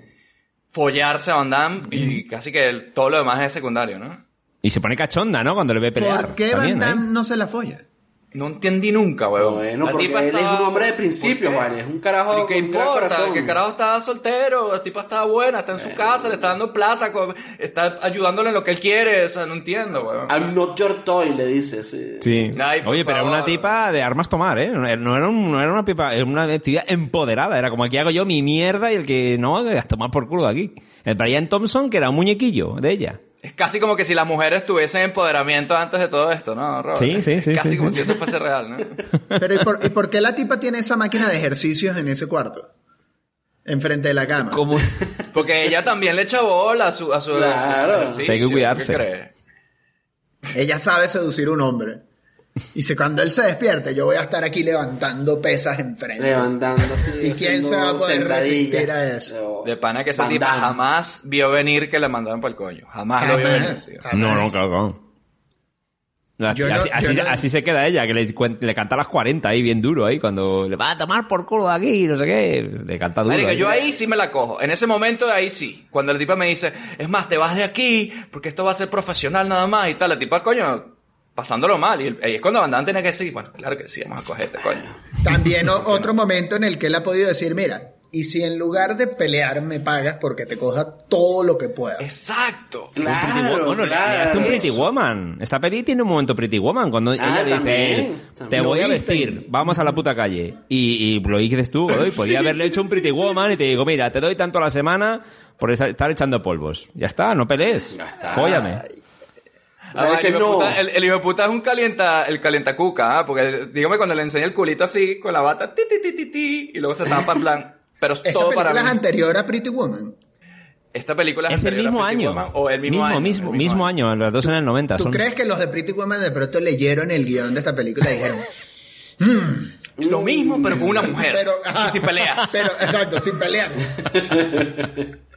follarse a Van Damme y casi que el- todo lo demás es secundario, ¿no? Y se pone cachonda, ¿no? Cuando le ve pelear. ¿Por qué También, Van ¿eh? Damme no se la folla? No entendí nunca, huevón. Bueno, La porque tipa él es un hombre de ¿Por principios, qué? Juan. Es un carajo ¿Y qué importa? el carajo estaba soltero, la tipa estaba buena, está en Eh. su casa, le está dando plata, está ayudándole en lo que él quiere, o sea, no entiendo, weón. I'm not your toy, le dice. Sí. Sí. Ay, Oye, pero era una tipa de armas tomar, ¿eh? No era, no era un- no era una pipa, era una actividad empoderada. Era como aquí hago yo mi mierda y el que no, a tomar por culo de aquí. El Brian Thompson, que era un muñequillo de ella. Es casi como que si las mujeres tuviesen empoderamiento antes de todo esto, ¿no, Robert? Sí, sí, Es sí, Casi sí, como sí. si eso fuese real, ¿no? Pero ¿y por, y por qué la tipa tiene esa máquina de ejercicios en ese cuarto? Enfrente de la cama. Como... Porque ella también le echa bola a su, a su, Claro. a su ejercicio, Hay que cuidarse. Ella sabe seducir a un hombre. Dice, cuando él se despierte, yo voy a estar aquí levantando pesas enfrente. Levantando así. ¿Y quién se va a poder resistir a eso? De pana que esa tipa jamás vio venir que le mandaron por el coño. Jamás, lo vio venir. Tío. No, no, no- así, yo así- no- así se queda ella, que le, le canta a las 40 ahí bien duro ahí, cuando le va a tomar por culo de aquí, no sé qué, le canta duro. Marico, ahí. yo ahí sí me la cojo. En ese momento ahí sí. Cuando la tipa me dice, es más, te vas de aquí porque esto va a ser profesional nada más y tal. La tipa, coño, pasándolo mal. Y el- ahí es cuando Van Damme tiene que decir, bueno, claro que sí, vamos a cogerte, coño. También o- otro momento en el que él ha podido decir, mira, ¿y si en lugar de pelear me pagas porque te coja todo lo que pueda? Exacto. Claro, bueno, claro. un Pretty Woman. Esta peli tiene un momento Pretty Woman cuando ella dice, también, él, te también. voy a vestir, vamos a la puta calle. Y, y lo dices tú, Godoy, podría haberle hecho un Pretty Woman y te digo, mira, te doy tanto a la semana por estar echando polvos. Ya está, no pelees. Ya está. Fóllame. A veces el no. puta- el, el hijo de puta es un calienta, el calientacuca, ¿ah? porque dígame cuando le enseña el culito así, con la bata, ti, ti, ti, ti, ti, y luego se tapa en plan, pero es Esta todo para película mí. es anterior a Pretty Woman. Esta película es, Es el anterior a mismo Pretty año. Woman, o el mismo, mismo, año. mismo, el mismo año, las dos en el 90. ¿Tú son- crees que los de Pretty Woman de pronto leyeron el guion de esta película y dijeron, Lo mismo, pero con una mujer. pero, ajá, y si peleas. Pero, exacto, sin pelear.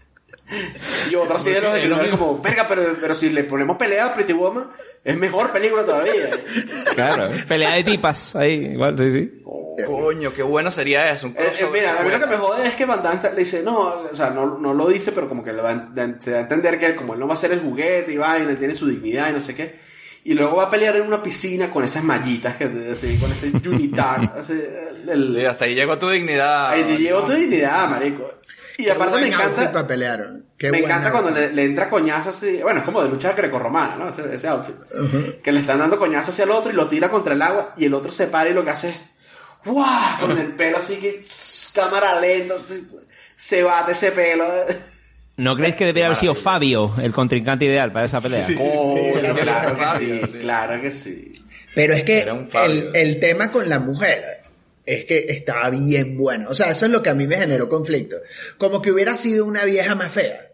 Y otros sí de los Es lo escritores mismo. como, verga, pero, pero si le ponemos pelea a Pretty Woman, es mejor película todavía. Claro, pelea de tipas, ahí, igual, sí, sí. Coño, qué bueno sería eso. Un Eh, eh, mira, a mí lo que me jode es que Van Damme le dice, no, o sea, no, no lo dice, pero como que le da, da- se da a entender que él, como él no va a ser el juguete y vaina, él tiene su dignidad y no sé qué. Y luego va a pelear en una piscina con esas mallitas, que, así, con ese unitar. así, el- Sí, hasta ahí llegó tu dignidad. ahí te llevo tu dignidad, marico. Y Qué aparte me encanta, para pelear. Qué me encanta outfit. cuando le, le entra coñazo así, bueno, es como de lucha grecorromana, ¿no? Ese, ese outfit. Que le están dando coñazo hacia el otro y lo tira contra el agua y el otro se para y lo que hace es, ¡guau! Con el pelo así que, tss, cámara lenta, así, se bate ese pelo. ¿No creéis que debería haber sido Fabio el contrincante ideal para esa pelea? Oh, era claro que sí, claro que sí. Pero es que el, el tema con la mujer es que estaba bien bueno. O sea, eso es lo que a mí me generó conflicto. Como que hubiera sido una vieja más fea.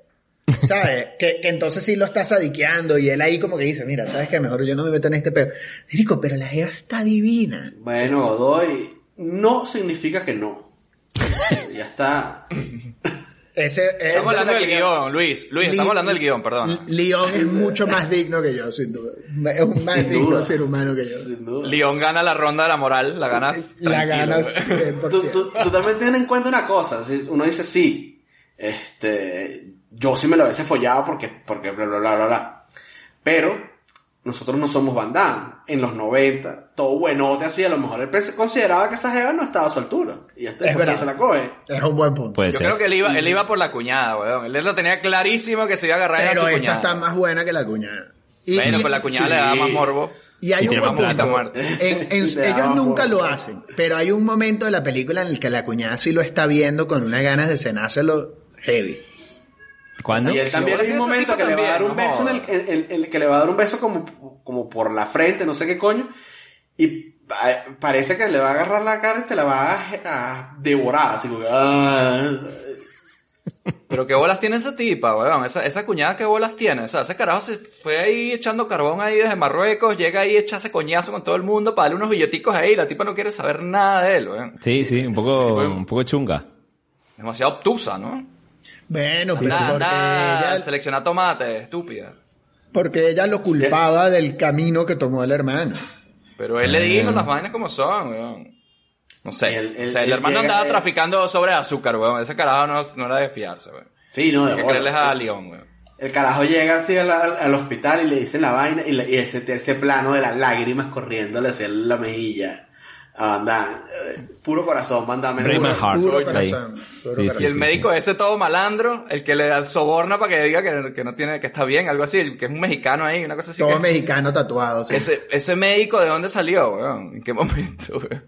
¿Sabes? que, que entonces sí lo está sadiqueando y él ahí como que dice, mira, ¿sabes qué? Mejor yo no me meto en este pedo. Digo, pero la jeva está divina. Bueno, Godoy, no significa que no. ya está. Ese, Estamos hablando del guion, Luis. Luis, estamos hablando del guion, perdón. León es mucho más digno que yo, sin duda. Es un más Sin digno duda. ser humano que yo. León gana la ronda de la moral, la gana. La güey. 100%. tú, tú- tú también ten en cuenta una cosa. si Uno dice sí, este, yo sí me lo hubiese follado porque, porque bla, bla, bla, bla, bla. Pero nosotros no somos Van Damme. En los 90, todo buenote así, a lo mejor él consideraba que esa jeva no estaba a su altura. Y ya está, Es verdad. se la coge. Es un buen punto. Puede Yo ser. creo que él iba, él iba por la cuñada, weón. Él lo tenía clarísimo que se iba a agarrar a Pero su esta cuñada. está más buena que la cuñada. Y, Bueno, y- pues la cuñada sí. le da más morbo. y hay y un buen punto. muerte. En- ellos nunca morbo. lo hacen, pero hay un momento de la película en el que la cuñada sí lo está viendo con unas ganas de cenárselo heavy. ¿Cuándo? Y él también hay un momento que le va a dar un beso no en el, en- en- en el que le va a dar un beso como, como por la frente, no sé qué coño. Y pa- parece que le va a agarrar la cara y se la va a, a devorar, así como ah. Pero qué bolas tiene esa tipa, weón. Esa, esa cuñada qué bolas tiene. O sea, ese carajo se fue ahí echando carbón ahí desde Marruecos, llega ahí, echa ese coñazo con todo el mundo para darle unos billeticos ahí. La tipa no quiere saber nada de él, weón. Sí, sí, un poco, un poco chunga. Demasiado obtusa, ¿no? Bueno, pero Nada, porque, ella, selecciona tomate, estúpida. porque ella lo culpaba del camino que tomó el hermano. Pero él le dijo las vainas como son, weón. No sé. El- el- o sea, el el hermano llega- andaba eh. traficando sobre azúcar, weón. Ese carajo no, no era de fiarse, weón. Sí, no, Hay de que creerles a León, weón. El carajo llega así al, al- al hospital y le dicen la vaina y, le- y ese, ese plano de las lágrimas corriéndole hacia la mejilla. Anda, eh, puro corazón, mándame. Puro Ahí. corazón, puro Sí, corazón. sí, Y el sí, médico ese todo malandro, el que le da soborna para que diga que, que no tiene, que está bien, algo así, que es un mexicano ahí, una cosa así. Todo que- mexicano tatuado. sí. ese, ese médico, ¿de dónde salió, weón? ¿En qué momento, weón?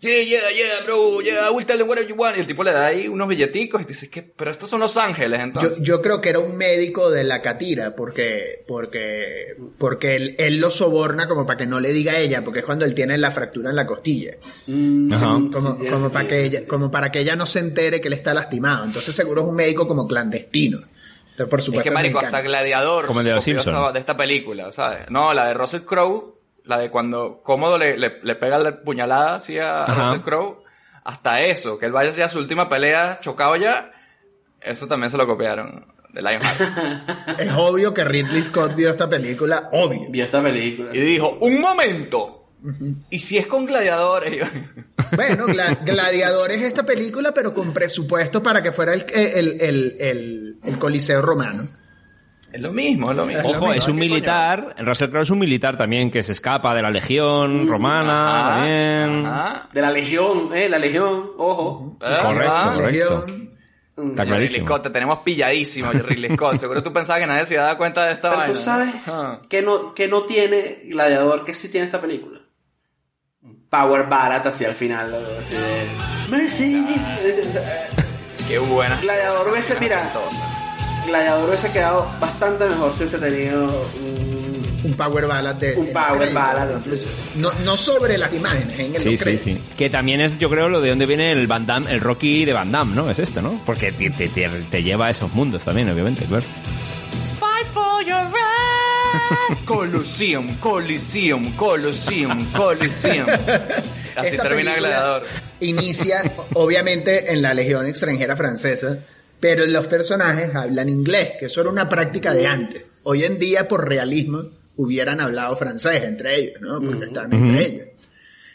Yeah, yeah, yeah, bro, yeah, I will tell them you want. Y el tipo le da ahí unos billeticos y dice, ¿qué? Pero estos son Los Ángeles, Yo, entonces. yo creo que era un médico de la catira, porque, porque, porque él, él lo soborna como para que no le diga a ella, porque es cuando él tiene la fractura en la costilla. Mm, Ajá. Como, Sí, como sí, para sí, que sí, ella, como para que ella no se entere que él está lastimado. Entonces seguro es un médico como clandestino. Entonces, por Es supuesto. que, marico, hasta Gladiador Como el de los de esta película, ¿sabes? No, la de Russell Crowe, la de cuando Cómodo le, le, le pega la puñalada así a, a. Russell Crowe. Hasta eso, que él vaya hacia su última pelea chocado ya, eso también se lo copiaron de Lionheart. Es obvio que Ridley Scott vio esta película, obvio. Vi esta película. y dijo, un momento. Y si es con gladiadores, Bueno, Gla- Gladiador es esta película, pero con presupuesto para que fuera el, el, el, el, el Coliseo romano. Es lo mismo, es lo mismo. Ojo, es un militar, Russell Crowe es un militar también que se escapa de la legión romana, Ajá, también. ajá. De la legión, eh, la legión, ojo. Ah, Correcto, ah. correcto. Legión. Está Ridley clarísimo. Scott, te tenemos pilladísimo, Ridley Scott. Seguro tú pensabas que nadie se iba a dar cuenta de esta Pero vaina. tú sabes Ah. que no, que no tiene Gladiador, que sí tiene esta película. Power Ballad hacia el final. así de, Mercy. Qué buena. Gladiador hubiese, mira, Gladiador hubiese quedado bastante mejor si hubiese tenido un, Un power ballad de. un Power Ballad. incluso. No, no sobre las imágenes, en el Sí, sí, sí. Que también es, yo creo, lo de dónde viene el Van Damme, el Rocky de Van Damme, ¿no? Es esto, ¿no? Porque te, te- te- te lleva a esos mundos también, obviamente, claro. Fight for your right. Coliseum, Coliseum, Coliseum, Coliseum. Así Esta termina Gladiador. Inicia, obviamente, en la Legión Extranjera Francesa, pero los personajes hablan inglés, que eso era una práctica de antes. Hoy en día, por realismo, hubieran hablado francés entre ellos, ¿no? Porque están entre ellos.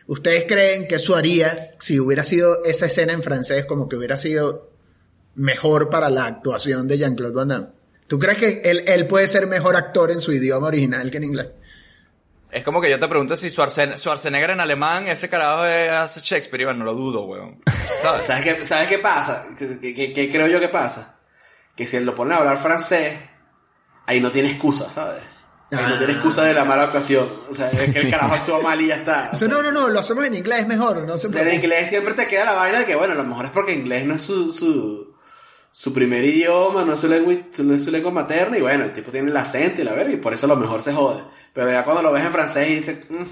¿Ustedes creen que eso haría, si hubiera sido esa escena en francés, como que hubiera sido mejor para la actuación de Jean-Claude Van Damme? ¿Tú crees que él, él puede ser mejor actor en su idioma original que en inglés? Es como que yo te pregunto si Schwarzen- Schwarzenegger en alemán, ese carajo hace Shakespeare, y bueno, no lo dudo, weón. ¿Sabes? ¿Sabes qué, ¿Sabes qué pasa? ¿Qué, qué- qué- creo yo que pasa? Que si él lo pone a hablar francés, ahí no tiene excusa, ¿sabes? Ahí no tiene excusa de la mala actuación. O sea, es que el carajo actúa mal y ya está. O sea, no, no, no, lo hacemos en inglés mejor, no se En inglés siempre te queda la vaina de que, bueno, a lo mejor es porque inglés no es su, su, su primer idioma, no es su, lengua, no es su lengua materna, y bueno, el tipo tiene el acento y la verga, y por eso a lo mejor se jode. Pero ya cuando lo ves en francés y dices, "Mm,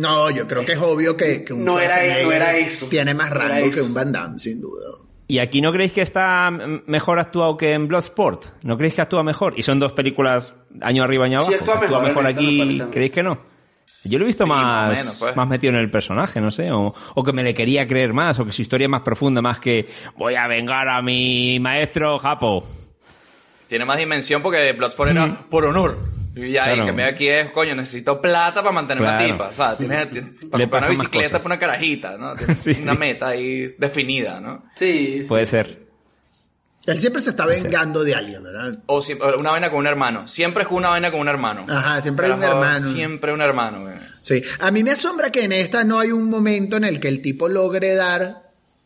No, yo creo que es obvio que, que un No era- Schwarzenegger no era eso. Tiene más No era rango que un Van Damme, sin duda. ¿Y aquí no creéis que está mejor actuado que en Bloodsport? ¿No creéis que actúa mejor? Y son dos películas año arriba, año Sí, abajo. actúa mejor, en esta me aquí. ¿creéis que no? Yo lo he visto Sí, más, más o menos, pues. más metido en el personaje, no sé, o, o que me le quería creer más, o que su historia es más profunda, más que voy a vengar a mi maestro Japo. Tiene más dimensión porque Bloodsport era por honor. Y Claro. que me aquí es, coño, necesito plata para mantener una Claro. tipa. O sea, tiene, tiene- para comprar una bicicleta para una carajita, ¿no? Tiene Sí, sí. una meta ahí definida, ¿no? sí, sí. Puede ser. Él siempre se está vengando de alguien, ¿verdad? O si- una vaina con un hermano. Siempre es una vaina con un hermano. Ajá, siempre hay un hermano. Siempre un hermano, güey. Sí. A mí me asombra que en esta no hay un momento en el que el tipo logre dar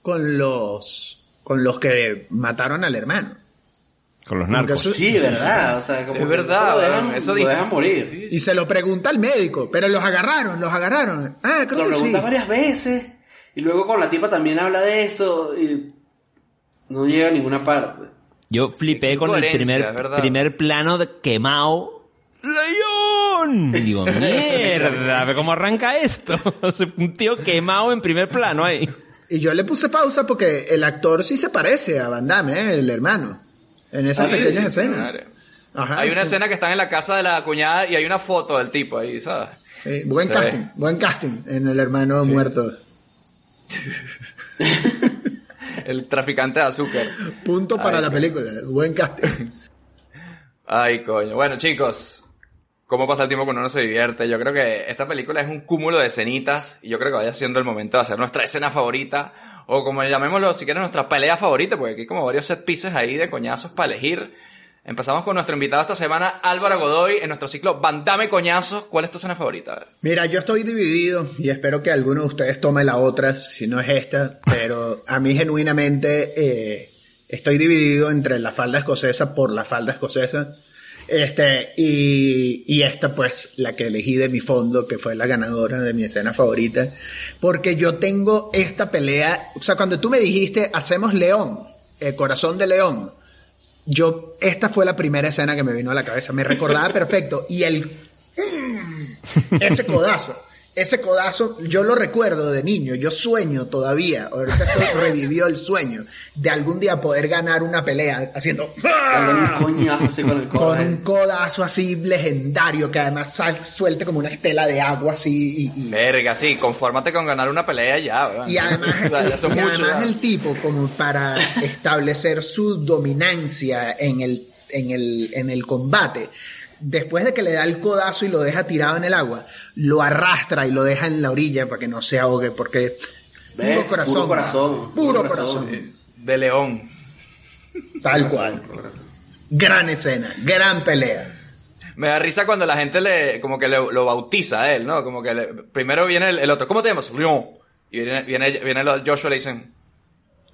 con los con los que mataron al hermano. Con los narcos. eso- Sí, verdad. O sea, como Es verdad, Lo dejan, eso lo dejan morir. Sí, Y se lo pregunta al médico, pero los agarraron, los agarraron. Ah, Se creo lo que sí. pregunta varias veces. Y luego con la tipa también habla de eso. Y no llega a ninguna parte. Yo flipé con el primer, ¿verdad? primer plano de quemado. ¡León! Y digo, mierda, ¿pero ¿cómo arranca esto? Un tío quemado en primer plano ahí. Y yo le puse pausa porque el actor sí se parece a Van Damme, ¿eh? el hermano. En esas Ah, sí, pequeñas sí, escenas. madre. Ajá. Hay una escena que están en la casa de la cuñada y hay una foto del tipo ahí, ¿sabes? Sí, buen Se casting, ve. buen casting en el hermano muerto. El traficante de azúcar. Punto para Ay, la película, buen casting. Ay, coño. Bueno, chicos, ¿cómo pasa el tiempo cuando uno se divierte? Yo creo que esta película es un cúmulo de escenitas y yo creo que vaya siendo el momento de hacer nuestra escena favorita o como llamémoslo, si quieres, nuestra pelea favorita, porque aquí hay como varios set pieces ahí de coñazos para elegir. Empezamos con nuestro invitado esta semana, Álvaro Godoy, en nuestro ciclo Bandame Coñazos. ¿Cuál es tu escena favorita? Mira, yo estoy dividido y espero que alguno de ustedes tome la otra, si no es esta, pero a mí genuinamente eh, estoy dividido entre la falda escocesa por la falda escocesa. Este, y, y esta pues la que elegí de mi fondo, que fue la ganadora de mi escena favorita, porque yo tengo esta pelea, o sea, cuando tú me dijiste, hacemos León, el corazón de León, yo, esta fue la primera escena que me vino a la cabeza, me recordaba perfecto, y el ese codazo, ese codazo, yo lo recuerdo de niño, yo sueño todavía, ahorita estoy, revivió el sueño de algún día poder ganar una pelea haciendo un coñazo así con el codo. con un codazo así legendario que además sal, suelte como una estela de agua así y, y- Verga, sí, confórmate con ganar una pelea ya, weón. y además, O sea, ya son y muchos, además el tipo como para establecer su dominancia en el, en el, en el combate, después de que le da el codazo y lo deja tirado en el agua, lo arrastra y lo deja en la orilla para que no se ahogue, porque Ve, puro corazón. puro corazón, Puro puro corazón. corazón. De León. Tal cual. Gran escena, gran pelea. Me da risa cuando la gente le, como que le- lo bautiza a él, ¿no? Como que le- primero viene el, el otro, ¿cómo te llamas? Leon. Y viene, viene, viene el Joshua y le dicen,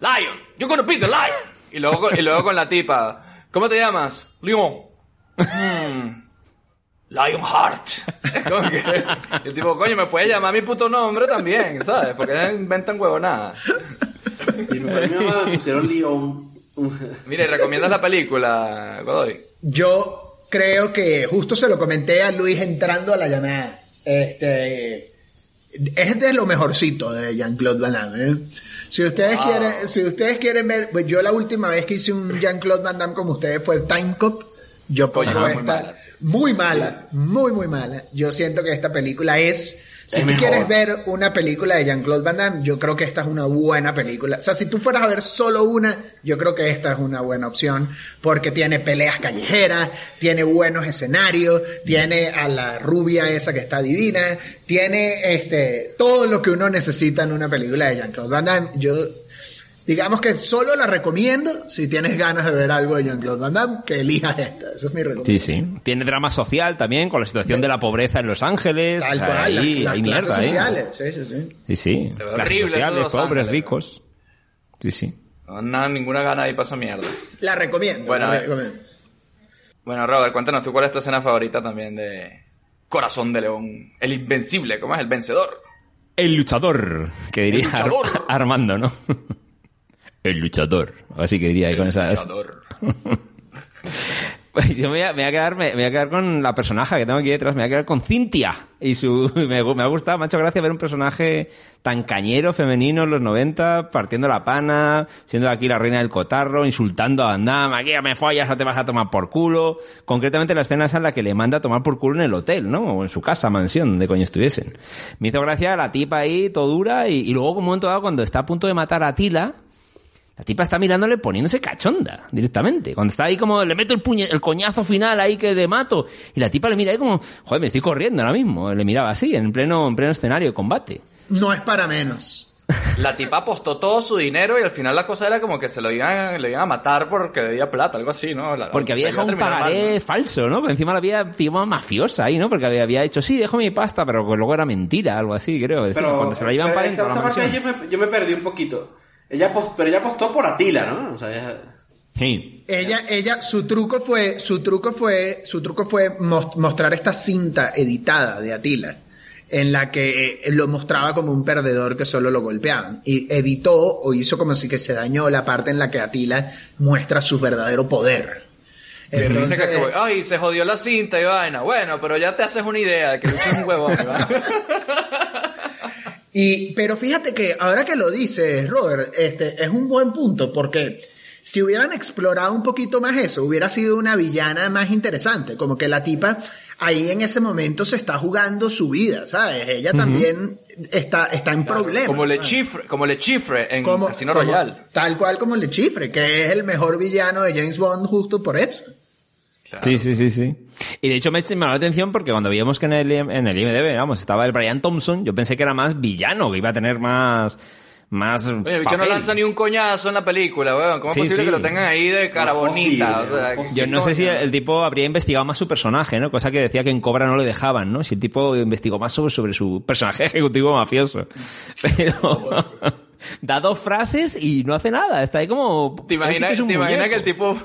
Lion, you're gonna be the lion. Y luego, con- y luego con la tipa, ¿cómo te llamas? Leon. "Hmm, Lionheart. Como que- y el tipo, coño, me puede llamar mi puto nombre también, ¿sabes? Porque inventan huevonadas. Y me pusieron León. Mire, ¿recomiendas la película, Godoy? Yo creo que justo se lo comenté a Luis entrando a la llamada. Este es de lo mejorcito de Jean-Claude Van Damme. ¿eh? Si ustedes Wow. quieren, si ustedes quieren ver, pues yo la última vez que hice un Jean-Claude Van Damme como ustedes fue Time Cop. Yo Coño, pongo muy esta mala, sí. muy mala, muy muy mala. Yo siento que esta película es si Es tú mejor. quieres ver una película de Jean-Claude Van Damme, yo creo que esta es una buena película. O sea, si tú fueras a ver solo una, yo creo que esta es una buena opción porque tiene peleas callejeras, tiene buenos escenarios, tiene a la rubia esa que está divina, tiene este todo lo que uno necesita en una película de Jean-Claude Van Damme. Yo digamos que solo la recomiendo si tienes ganas de ver algo de Jean-Claude Van Damme, que elijas esta. Esa es mi recomendación. Sí, sí. Tiene drama social también, con la situación de la pobreza en Los Ángeles. Tal O sea, cual, ahí las, las hay mierda, ¿eh? sociales, sí, sí, sí. Sí, sí. Clases de sociales, pobres, Ángeles. ricos. Sí, sí. No, nada, ninguna gana ahí pasa mierda. La recomiendo. Bueno, la eh. recomiendo. Bueno, Robert, cuéntanos tú cuál es tu escena favorita también de Corazón de León. El invencible, ¿cómo es? El vencedor. El luchador, que diría Ar- luchador. Armando, ¿no? El luchador. Así que diría ahí con esa... Luchador. Pues yo me voy, a, me voy a quedar, me, voy a quedar con la personaje que tengo aquí detrás, me voy a quedar con Cintia. Y su, me, ha gustado, me ha hecho gracia ver un personaje tan cañero, femenino en los 90, partiendo la pana, siendo aquí la reina del cotarro, insultando a Van Damme, aquí ya me follas o te vas a tomar por culo. Concretamente la escena esa en la que le manda a tomar por culo en el hotel, ¿no? O en su casa, mansión, donde coño estuviesen. Me hizo gracia la tipa ahí, todo dura, y, y luego, como un momento dado, cuando está a punto de matar a Tila, la tipa está mirándole poniéndose cachonda directamente. Cuando está ahí como le meto el puñe, el coñazo final ahí que le mato. Y la tipa le mira ahí como, joder, me estoy corriendo ahora mismo. Le miraba así, en pleno, en pleno escenario de combate. No es para menos. La tipa apostó todo su dinero y al final la cosa era como que se lo iban, le iban a matar porque debía plata, algo así, ¿no? La- Porque había dejado un mal, pagaré ¿no? falso, ¿no? Porque encima la había, digamos, mafiosa ahí, ¿no? Porque había, había hecho, sí, dejo mi pasta, pero que luego era mentira, algo así, creo. Decir, Pero, cuando se la pero para yo me, yo me perdí un poquito. Ella apostó, pero ella apostó por Atila, ¿no? O sea, ella- Sí. Ella, ella, su truco fue, su truco fue, su truco fue mos- mostrar esta cinta editada de Atila, en la que eh, lo mostraba como un perdedor que solo lo golpeaban. Y editó o hizo como si que se dañó la parte en la que Atila muestra su verdadero poder. Risa que- Entonces, ay, se jodió la cinta y vaina. Bueno, pero ya te haces una idea de que Lucho es un huevón, ¿verdad? Y, pero fíjate que ahora que lo dices, Robert, este es un buen punto porque si hubieran explorado un poquito más eso, hubiera sido una villana más interesante, como que la tipa ahí en ese momento se está jugando su vida, ¿sabes? Ella también está, está en problemas. Como le chifre, como le chifre en Como- Casino Royale. Tal cual como Le Chifre, que es el mejor villano de James Bond justo por eso. Sí, sí, sí, sí. Y de hecho me llamó la atención porque cuando veíamos que en el, en el IMDB, vamos, estaba el Brian Thompson, yo pensé que era más villano, que iba a tener más, más Oye, el bicho no lanza ni un coñazo en la película, weón. ¿Cómo Sí, es posible sí. que lo tengan ahí de cara bonita? O sea, no, ¿qué Yo no sé si el tipo habría investigado más su personaje, ¿no? Cosa que decía que en Cobra no le dejaban, ¿no? Si el tipo investigó más sobre, sobre su personaje ejecutivo mafioso. Pero da dos frases y no hace nada. Está ahí como... ¿Te sí imaginas, que es un te imaginas que el tipo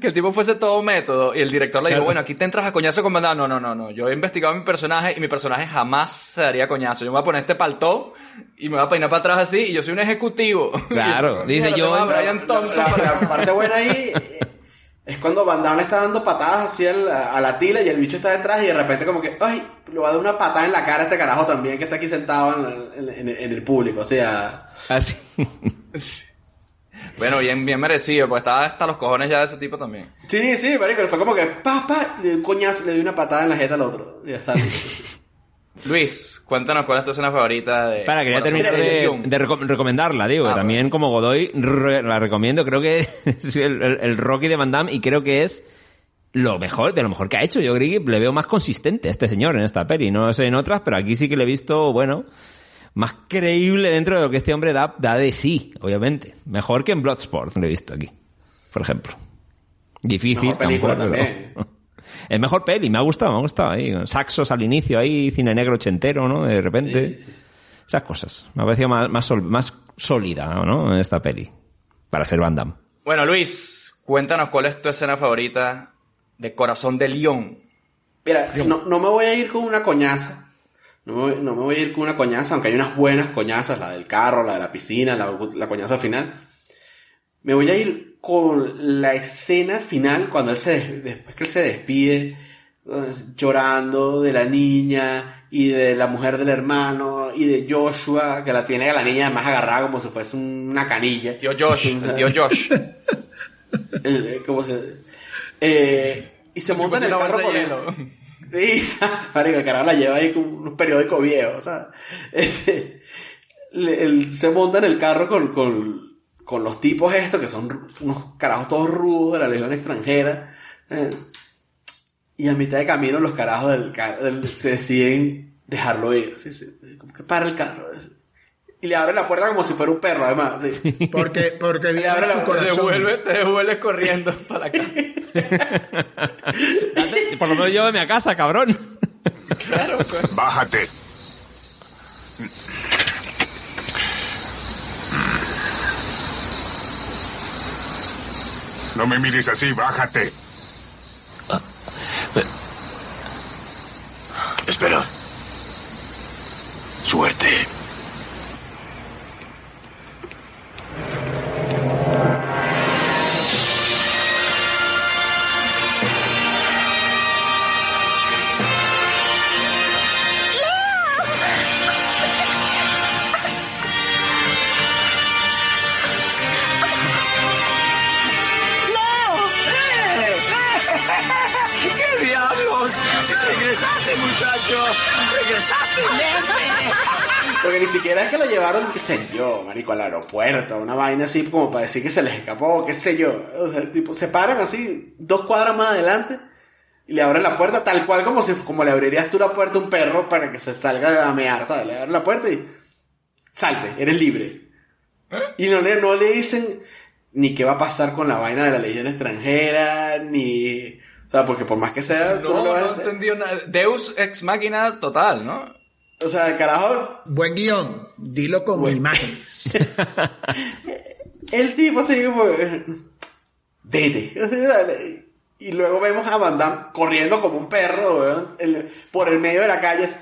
que el tipo fuese todo método y el director le dijo, Claro. bueno, aquí te entras a coñazo con bandada? No, no, no, no. Yo he investigado mi personaje y mi personaje jamás se daría coñazo. Yo me voy a poner este paltó y me voy a peinar para atrás así y yo soy un ejecutivo. Claro, Y dice yo- a Brian Thompson. La, parte buena ahí eh, es cuando Van Damme le está dando patadas así al- a la tila y el bicho está detrás y de repente como que, ay, le va a dar una patada en la cara a este carajo también que está aquí sentado en, el- en- en el público. O sea, Así. Bueno, bien, bien merecido, pues estaba hasta los cojones ya de ese tipo también. sí, sí, marico, fue como que, pa, pa, le coñazo, le dio una patada en la jeta al otro. Y ya está. Luis, cuéntanos cuál es tu escena favorita de... Para, quería terminar de, de reco- recomendarla, digo. Ah, también como Godoy re- la recomiendo. Creo que es el, el- el Rocky de Van Damme y creo que es lo mejor, de lo mejor que ha hecho. Yo creo que le veo más consistente a este señor en esta peli. No sé en otras, pero aquí sí que le he visto, bueno, más creíble dentro de lo que este hombre da, da de sí, obviamente. Mejor que en Bloodsport lo he visto aquí, por ejemplo. Difícil, Mejor película tampoco, pero- también. Es mejor peli, me ha gustado, me ha gustado. Ahí, saxos al inicio, ahí, cine negro ochentero, ¿no? De repente. Esas cosas. Me ha parecido más, más, sol- más sólida, ¿no? Esta peli. Para ser Van Damme. Bueno, Luis, cuéntanos cuál es tu escena favorita de Corazón de León. Mira, no, no me voy a ir con una coñaza. No me, voy, no me voy a ir con una coñaza, aunque hay unas buenas coñazas, la del carro, la de la piscina, la, la coñaza final. Me voy a ir con la escena final, cuando él se, des- después que él se despide, llorando de la niña y de la mujer del hermano y de Joshua, que la tiene a la niña más agarrada como si fuese una canilla. Tío Josh, el tío Josh. El- eh, como se- eh, y se monta en el carro con él. Sí, exacto, marico, el carajo la lleva ahí con unos periódicos viejos, o sea, este, le- él se monta en el carro con, con, con los tipos estos, que son unos carajos todos rudos de la legión extranjera, eh, y a mitad de camino los carajos del carro se deciden dejarlo ir, así, así, como que para el carro, así. y le abre la puerta como si fuera un perro, además, sí. Porque, porque viene abre su la- Te corazón. devuelves, te devuelves corriendo para la casa. Por lo menos llévame a casa, cabrón. Claro, pues. Bájate. No me mires así, bájate. Espera. Suerte. Marico, al aeropuerto, una vaina así como para decir que se les escapó, qué sé yo. O sea, tipo, se paran así, dos cuadras más adelante, y le abren la puerta, tal cual como si como le abrirías tú la puerta a un perro para que se salga a mear, ¿sabes? Le abren la puerta y salte, eres libre. Y no le, no le dicen ni qué va a pasar con la vaina de la legión extranjera, ni... O sea, porque por más que sea, tú no, No, a no hacer. entendió nada. Deus ex máquina total, ¿no? O sea, el carajo Buen guion. Dilo con imágenes. El tipo así como... Sea, Y luego vemos a Van Damme corriendo como un perro el- por el medio de la calle.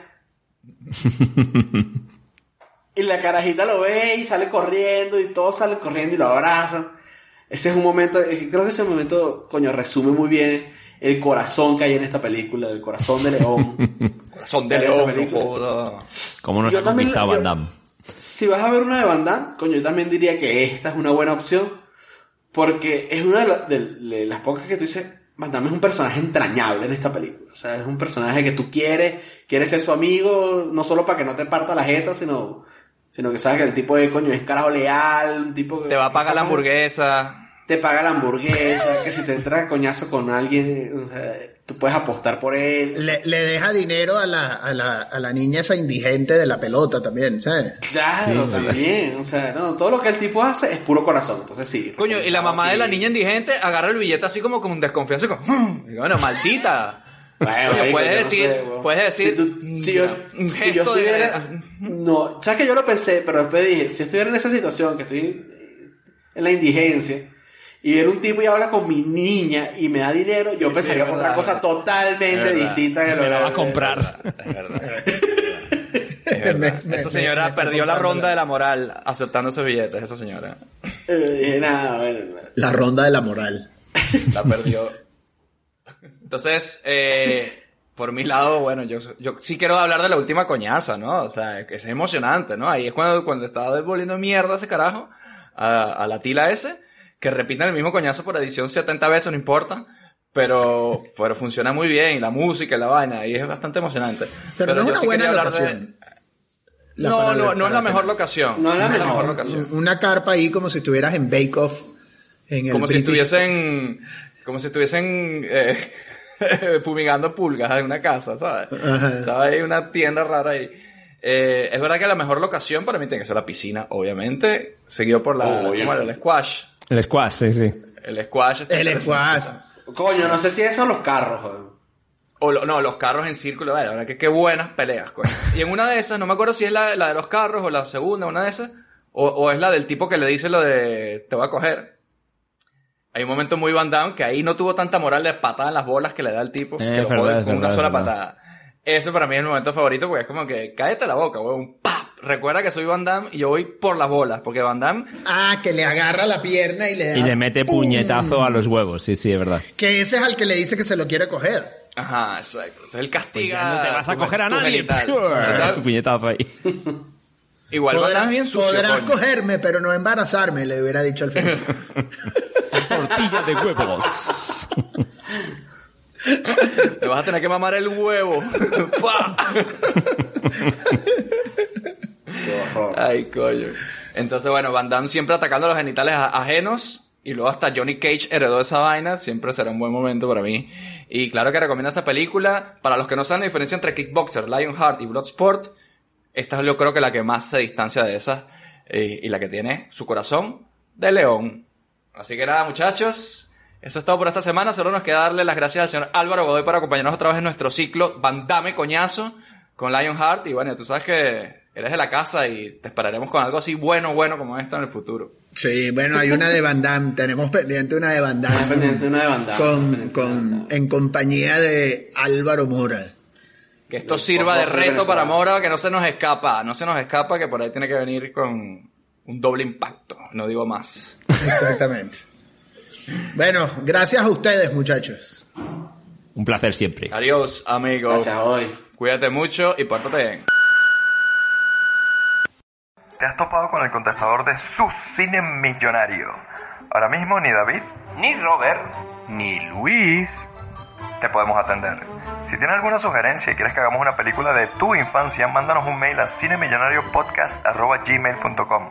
Y la carajita lo ve y sale corriendo y todos salen corriendo y lo abrazan. Ese es un momento, eh, creo que ese momento, coño, resume muy bien el corazón que hay en esta película, el corazón de león. Corazón de león, no joda. ¿Cómo nos ha conquistado Van Damme? si vas a ver una de Van Damme, coño, yo también diría que esta es una buena opción. Porque es una de, la- de- de las pocas que tú dices, Van Damme es un personaje entrañable en esta película. O sea, es un personaje que tú quieres, quieres ser su amigo, no solo para que no te parta la jeta, sino, sino que sabes que el tipo de coño es carajo leal, un tipo que... Te va a pagar la hamburguesa. Te paga la hamburguesa, que si te entras a coñazo con alguien, o sea, tú puedes apostar por él. Le, le deja dinero a la, a, la, a la niña esa indigente de la pelota también, ¿sabes? Claro, también. O sea, no, todo lo que el tipo hace es puro corazón. Entonces sí. Coño, y la mamá de la niña indigente agarra el billete así como con desconfianza y como, "Mm". Y bueno, maldita. Bueno, marico, puedes no decir, sé, weón. puedes decir, Si, yo, un si yo estuviera. de... No, sabes que yo lo pensé, pero después dije: si estuviera en esa situación, que estoy en la indigencia, y viene un tipo y habla con mi niña y me da dinero, yo sí, pensaría es otra cosa totalmente verdad. distinta que lo Me la va a comprar. Es verdad. Es verdad. Me- me- esa señora me perdió la ronda de la moral aceptando esos billetes, esa señora. Eh, dije, nada, bueno, La ronda de la moral. La perdió. Entonces, eh, por mi lado, bueno, yo, yo sí quiero hablar de la última coñaza, ¿no? O sea, que es emocionante, ¿no? Ahí es cuando, cuando estaba devolviendo mierda ese carajo a, a la tila ese, que repiten el mismo coñazo por edición 70 veces, no importa. Pero, pero funciona muy bien, y la música y la vaina, y es bastante emocionante. Pero, no es yo una sí buena quería hablar de- locación. La No, para- no, no es la mejor locación. No es la mejor. locación. Una carpa ahí como si estuvieras en Bake Off. En el Como si estuviesen, como si estuviesen eh, fumigando pulgas en una casa, ¿sabes? Ajá. Estaba ahí una tienda rara ahí. Eh, es verdad que la mejor locación para mí tiene que ser la piscina, obviamente, seguido por la. ¿cómo era? el squash. El squash, sí, sí. El squash. está El squash. Coño, no sé si esos son los carros, joder. O lo- no, los carros en círculo, vale, la verdad que qué buenas peleas, coño. Y en una de esas, no me acuerdo si es la, la de los carros o la segunda, una de esas, o, o es la del tipo que le dice lo de te voy a coger. Hay un momento muy Van Damme que ahí no tuvo tanta moral de patada en las bolas que le da el tipo, Eh, que lo verdad, jode con una sola patada. Ese para mí es el momento favorito porque es como que cállate la boca, weón, ¡pap! Recuerda que soy Van Damme y yo voy por las bolas, porque Van Damme Ah, que le agarra la pierna y le da Y le mete ¡pum! puñetazo a los huevos, sí, sí, es verdad. Que ese es al que le dice que se lo quiere coger. Ajá, exacto. Ese es el castiga. Pues no te vas a tu- coger a tu nadie. genital. Puñetazo ahí. Igual Van Damme es bien sucio, podrás coño. cogerme, pero no embarazarme, le hubiera dicho al final. Tortilla de huevos. Te vas a tener que mamar el huevo. ¡Pah! Ay, coño. Entonces, bueno, Van Damme siempre atacando los genitales ajenos. Y luego hasta Johnny Cage heredó esa vaina. Siempre será un buen momento para mí. Y claro que recomiendo esta película. Para los que no saben la diferencia entre Kickboxer, Lionheart y Bloodsport. Esta es yo creo que la que más se distancia de esas. eh, y la que tiene su corazón de león. Así que nada, muchachos. Eso es todo por esta semana. Solo nos queda darle las gracias al señor Álvaro Godoy por acompañarnos otra vez en nuestro ciclo Van Damme Coñazo con Lionheart. Y bueno, tú sabes que eres de la casa y te esperaremos con algo así bueno, bueno como esto en el futuro. Sí, bueno, hay una de Van Damme, tenemos pendiente una de Van Damme. pendiente una de Van Damme, Con, con, en compañía de Álvaro Mora. Que esto sirva de reto para. Mora, que no se nos escapa. No se nos escapa que por ahí tiene que venir con un doble impacto. No digo más. Exactamente. Bueno, gracias a ustedes, muchachos. Un placer siempre. Adiós, amigos. Gracias hoy. Cuídate mucho y pórtate bien. Te has topado con el contestador de su cine millonario. Ahora mismo ni David, ni Robert, ni Luis te podemos atender. Si tienes alguna sugerencia y quieres que hagamos una película de tu infancia, mándanos un mail a cinemillonariopodcast.gmail.com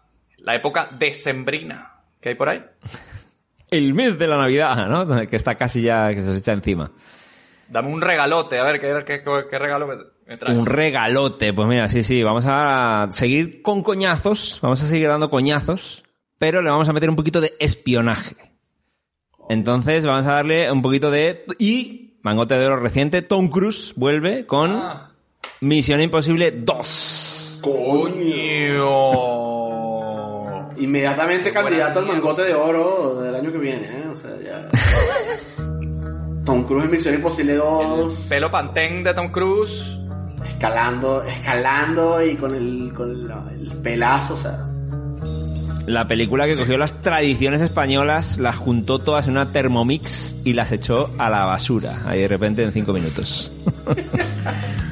La época decembrina. ¿Qué hay por ahí? El mes de la Navidad, ¿no? Que está casi ya, que se os echa encima. Dame un regalote, a ver, ¿qué, qué, qué regalo me, me traes? Un regalote, pues mira, sí, sí, vamos a seguir con coñazos, vamos a seguir dando coñazos, pero le vamos a meter un poquito de espionaje. Entonces vamos a darle un poquito de... Y, mangote de oro reciente, Tom Cruise vuelve con Ah. Misión Imposible 2. ¡Coño! Inmediatamente candidato al mangote de oro del año que viene, ¿eh? O sea, ya. Tom Cruise en Misión Imposible 2. Pelo pantén de Tom Cruise. Escalando, escalando y con el, con el, el pelazo, o sea. La película que cogió las tradiciones españolas, las juntó todas en una Thermomix y las echó a la basura, ahí de repente en cinco minutos.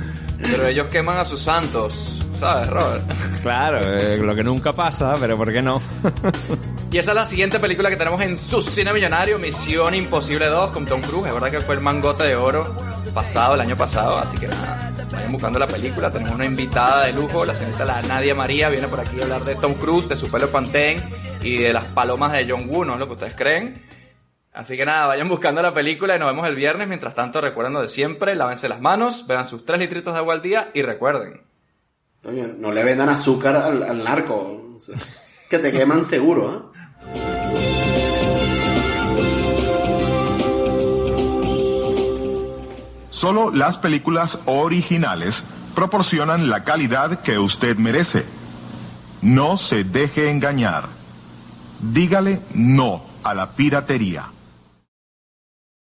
Pero ellos queman a sus santos, ¿sabes, Robert? Claro, eh, lo que nunca pasa, pero ¿por qué no? Y esa es la siguiente película que tenemos en su cine millonario, Misión Imposible 2 con Tom Cruise. Es verdad que fue el mangote de oro pasado, el año pasado, así que nada, vayan buscando la película. Tenemos una invitada de lujo, la señorita la Nadia María, viene por aquí a hablar de Tom Cruise, de su pelo pantén y de las palomas de John Woo, ¿no? Lo que ustedes creen. Así que nada, vayan buscando la película y nos vemos el viernes. Mientras tanto, recuerden lo de siempre, lávense las manos, beban sus 3 litritos de agua al día y recuerden. No le vendan azúcar al, al narco. Que te queman seguro, ¿eh? Solo las películas originales proporcionan la calidad que usted merece. No se deje engañar. Dígale no a la piratería.